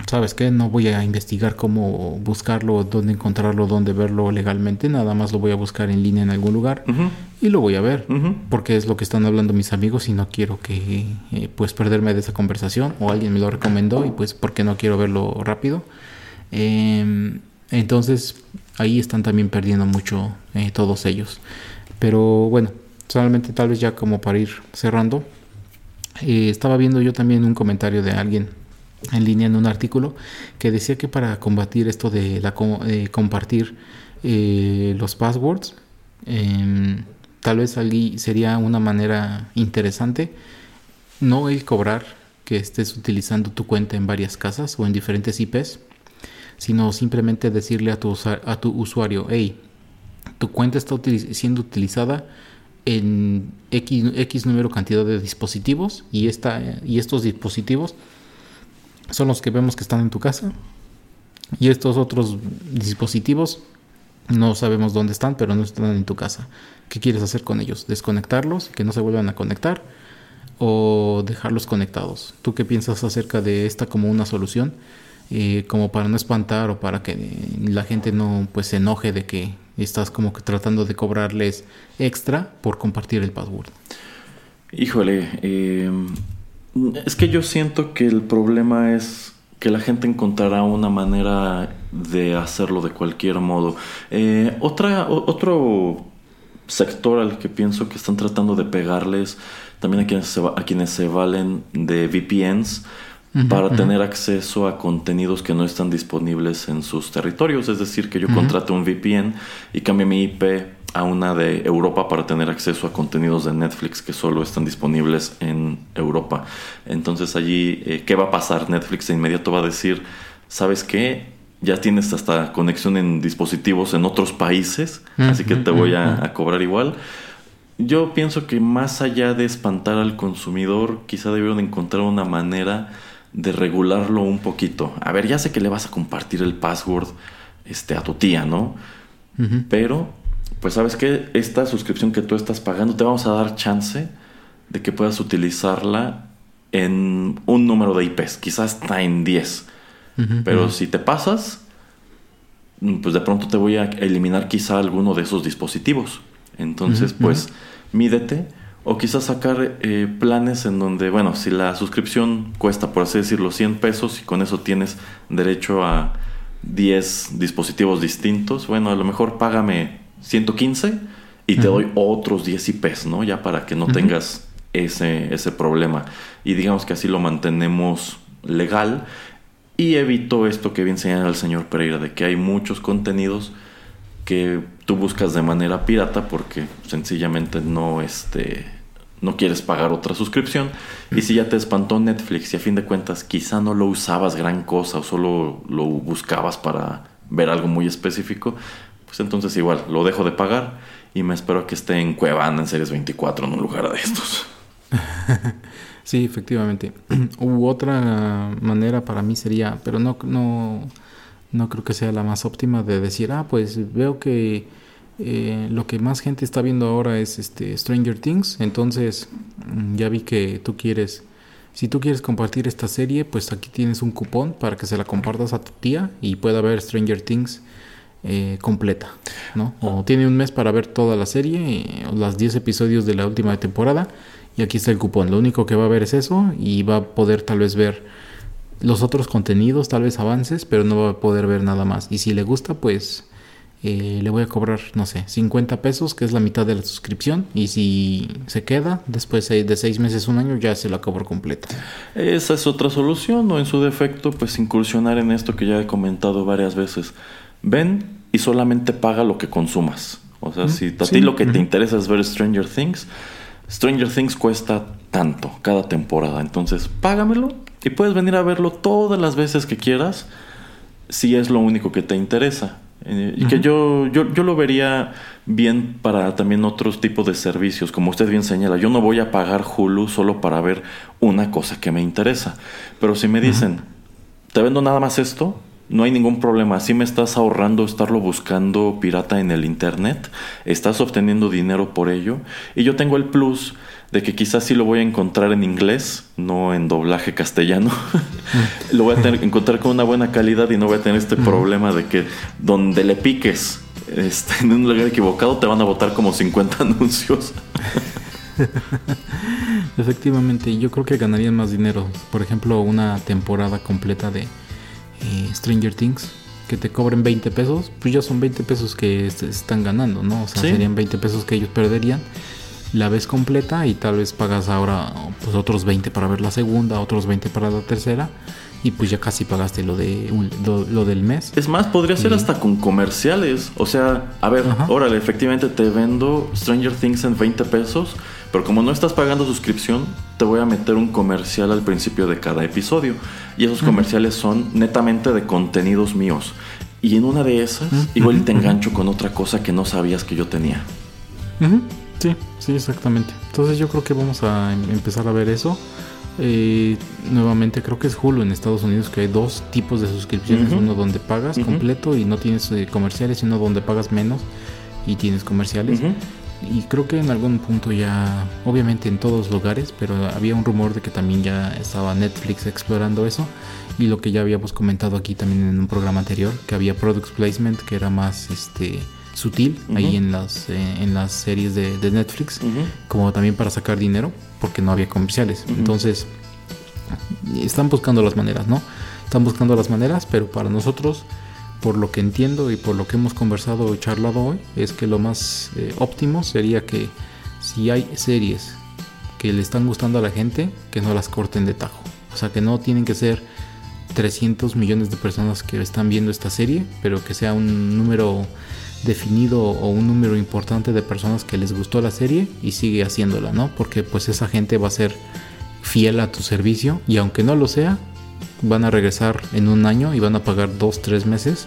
¿sabes qué? No voy a investigar cómo buscarlo, dónde encontrarlo, dónde verlo legalmente, nada más lo voy a buscar en línea en algún lugar y lo voy a ver, porque es lo que están hablando mis amigos y no quiero que eh, pues perderme de esa conversación o alguien me lo recomendó y pues porque no quiero verlo rápido. Em, entonces ahí están también perdiendo mucho eh, todos ellos. Pero bueno, solamente tal vez ya como para ir cerrando, eh, estaba viendo yo también un comentario de alguien en línea en un artículo que decía que para combatir esto de la compartir eh, los passwords em, tal vez allí sería una manera interesante no el cobrar que estés utilizando tu cuenta en varias casas o en diferentes IPs sino simplemente decirle a tu, a tu usuario hey tu cuenta está siendo utilizada en X, X número cantidad de dispositivos y, esta, y estos dispositivos son los que vemos que están en tu casa. Y estos otros dispositivos no sabemos dónde están, pero no están en tu casa. ¿Qué quieres hacer con ellos? ¿Desconectarlos? ¿Que no se vuelvan a conectar? ¿O dejarlos conectados? ¿Tú qué piensas acerca de esta como una solución? Eh, como para no espantar o para que la gente no pues se enoje de que estás como que tratando de cobrarles extra por compartir el password. Híjole, eh, es que yo siento que el problema es que la gente encontrará una manera de hacerlo de cualquier modo. Eh, otra, otro sector al que pienso que están tratando de pegarles también a quienes se, a quienes se valen de VPNs para tener acceso a contenidos que no están disponibles en sus territorios. Es decir, que yo contrate un VPN y cambie mi IP a una de Europa para tener acceso a contenidos de Netflix que solo están disponibles en Europa. Entonces allí, eh, ¿qué va a pasar? Netflix de inmediato va a decir, ¿sabes qué? Ya tienes hasta conexión en dispositivos en otros países, así que te voy a, cobrar igual. Yo pienso que más allá de espantar al consumidor, quizá debieron encontrar una manera de regularlo un poquito. A ver, ya sé que le vas a compartir el password este, a tu tía, ¿no? Pero pues sabes que esta suscripción que tú estás pagando te vamos a dar chance de que puedas utilizarla en un número de IPs, quizás está en 10. Pero si te pasas, pues de pronto te voy a eliminar quizá alguno de esos dispositivos. Entonces, pues mídete o quizás sacar eh, planes en donde, bueno, si la suscripción cuesta, por así decirlo, 100 pesos y con eso tienes derecho a 10 dispositivos distintos, bueno, a lo mejor págame 115 y te doy otros 10 IPs, ¿no? Ya para que no tengas ese, ese problema. Y digamos que así lo mantenemos legal y evito esto que bien señala el señor Pereira, de que hay muchos contenidos que tú buscas de manera pirata porque sencillamente no, este, no quieres pagar otra suscripción. Y si ya te espantó Netflix y a fin de cuentas quizá no lo usabas gran cosa o solo lo buscabas para ver algo muy específico, pues entonces igual lo dejo de pagar y me espero que esté en Cuevana en Series 24 en un lugar de estos. sí, efectivamente. U otra manera para mí sería, pero no, no, no creo que sea la más óptima de decir, ah, pues veo que eh, lo que más gente está viendo ahora es este Stranger Things, entonces mm, ya vi que tú quieres si tú quieres compartir esta serie, pues aquí tienes un cupón para que se la compartas a tu tía y pueda ver Stranger Things eh, completa, ¿no? O tiene un mes para ver toda la serie, eh, los 10 episodios de la última temporada, y aquí está el cupón. Lo único que va a ver es eso, y va a poder tal vez ver los otros contenidos, tal vez avances, pero no va a poder ver nada más. Y si le gusta, pues eh, le voy a cobrar, no sé, 50 pesos, que es la mitad de la suscripción. Y si se queda, después de 6 meses, un año, ya se la cobro completa. Esa es otra solución, o en su defecto, pues incursionar en esto que ya he comentado varias veces ven y solamente paga lo que consumas. O sea, si a ti lo que te interesa es ver Stranger Things, Stranger Things cuesta tanto cada temporada. Entonces, págamelo y puedes venir a verlo todas las veces que quieras si es lo único que te interesa. Eh, y que yo, yo, yo lo vería bien para también otros tipos de servicios. Como usted bien señala, yo no voy a pagar Hulu solo para ver una cosa que me interesa. Pero si me dicen, te vendo nada más esto, no hay ningún problema. Si me estás ahorrando estarlo buscando pirata en el internet, estás obteniendo dinero por ello. Y yo tengo el plus de que quizás sí lo voy a encontrar en inglés, no en doblaje castellano. lo voy a tener, encontrar con una buena calidad y no voy a tener este problema de que donde le piques este, en un lugar equivocado te van a botar como 50 anuncios. Efectivamente, yo creo que ganarían más dinero. Por ejemplo, una temporada completa de eh, Stranger Things que te cobren 20 pesos, pues ya son 20 pesos que están ganando, ¿no? O sea, serían 20 pesos que ellos perderían. La ves completa y tal vez pagas ahora pues otros 20 para ver la segunda, otros 20 para la tercera y pues ya casi pagaste lo de lo, del mes. Es más, podría ser hasta con comerciales. O sea, a ver, órale, efectivamente te vendo Stranger Things en 20 pesos, pero como no estás pagando suscripción, te voy a meter un comercial al principio de cada episodio. Y esos comerciales son netamente de contenidos míos. Y en una de esas, igual te engancho con otra cosa que no sabías que yo tenía. Sí, sí, exactamente. Entonces yo creo que vamos a em, empezar a ver eso. Eh, nuevamente creo que es Hulu en Estados Unidos que hay dos tipos de suscripciones, uno donde pagas completo y no tienes eh, comerciales, sino donde pagas menos y tienes comerciales. Y creo que en algún punto ya, obviamente en todos lugares, pero había un rumor de que también ya estaba Netflix explorando eso. Y lo que ya habíamos comentado aquí también en un programa anterior, que había Product Placement, que era más este sutil ahí en las, eh, en las series de, Netflix, como también para sacar dinero, porque no había comerciales. Entonces, están buscando las maneras, ¿no? Están buscando las maneras, pero para nosotros, por lo que entiendo y por lo que hemos conversado o charlado hoy, es que lo más eh, óptimo sería que si hay series que le están gustando a la gente, que no las corten de tajo. O sea, que no tienen que ser 300 millones de personas que están viendo esta serie, pero que sea un número definido o un número importante de personas que les gustó la serie y sigue haciéndola, ¿no? Porque pues esa gente va a ser fiel a tu servicio y aunque no lo sea, van a regresar en un año y van a pagar dos, tres meses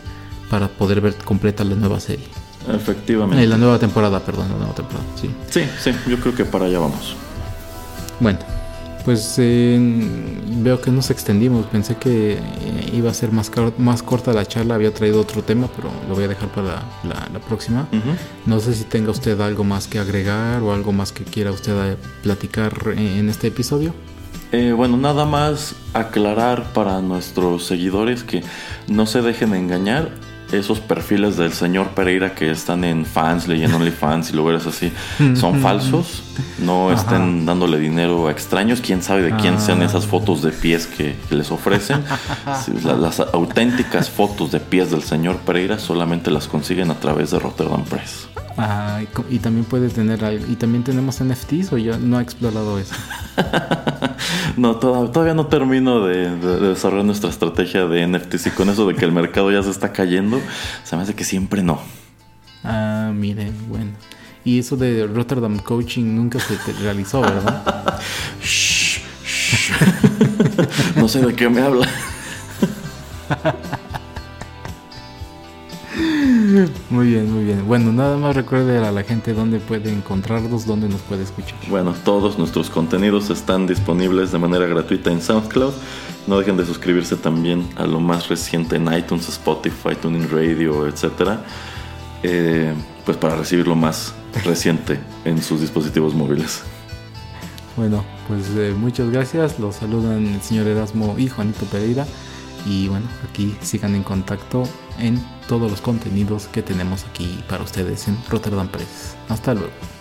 para poder ver completa la nueva serie. Efectivamente. Eh, la nueva temporada, perdón, la nueva temporada, sí. Sí, sí, yo creo que para allá vamos. Bueno, pues eh, veo que nos extendimos. Pensé que eh, iba a ser más, más corta la charla. Había traído otro tema, pero lo voy a dejar para la, próxima. No sé si tenga usted algo más que agregar o algo más que quiera usted eh, platicar en este episodio. Bueno, nada más aclarar para nuestros seguidores que no se dejen engañar esos perfiles del señor Pereira que están en Fansly y en OnlyFans y lugares así son falsos. No estén dándole dinero a extraños. Quién sabe de quién sean esas fotos de pies que, les ofrecen. las auténticas fotos de pies del señor Pereira solamente las consiguen a través de Rotterdam Press. Ah, y, también puede tener y también tenemos NFTs o ya no ha explorado eso. no, todavía, no termino de, desarrollar nuestra estrategia de NFTs y con eso de que el mercado ya se está cayendo, se me hace que siempre no. Ah, miren, bueno. Y eso de Rotterdam Coaching nunca se realizó, ¿verdad? no sé de qué me habla. Muy bien, muy bien. Bueno, nada más recuerde a la gente dónde puede encontrarnos, dónde nos puede escuchar. Bueno, todos nuestros contenidos están disponibles de manera gratuita en SoundCloud. No dejen de suscribirse también a lo más reciente en iTunes, Spotify, Tuning Radio, etc. Eh, pues para recibir lo más reciente en sus dispositivos móviles. Bueno, pues eh, muchas gracias. Los saludan el señor Erasmo y Juanito Pereira. Y bueno, aquí sigan en contacto en todos los contenidos que tenemos aquí para ustedes en Rotterdam Press. Hasta luego.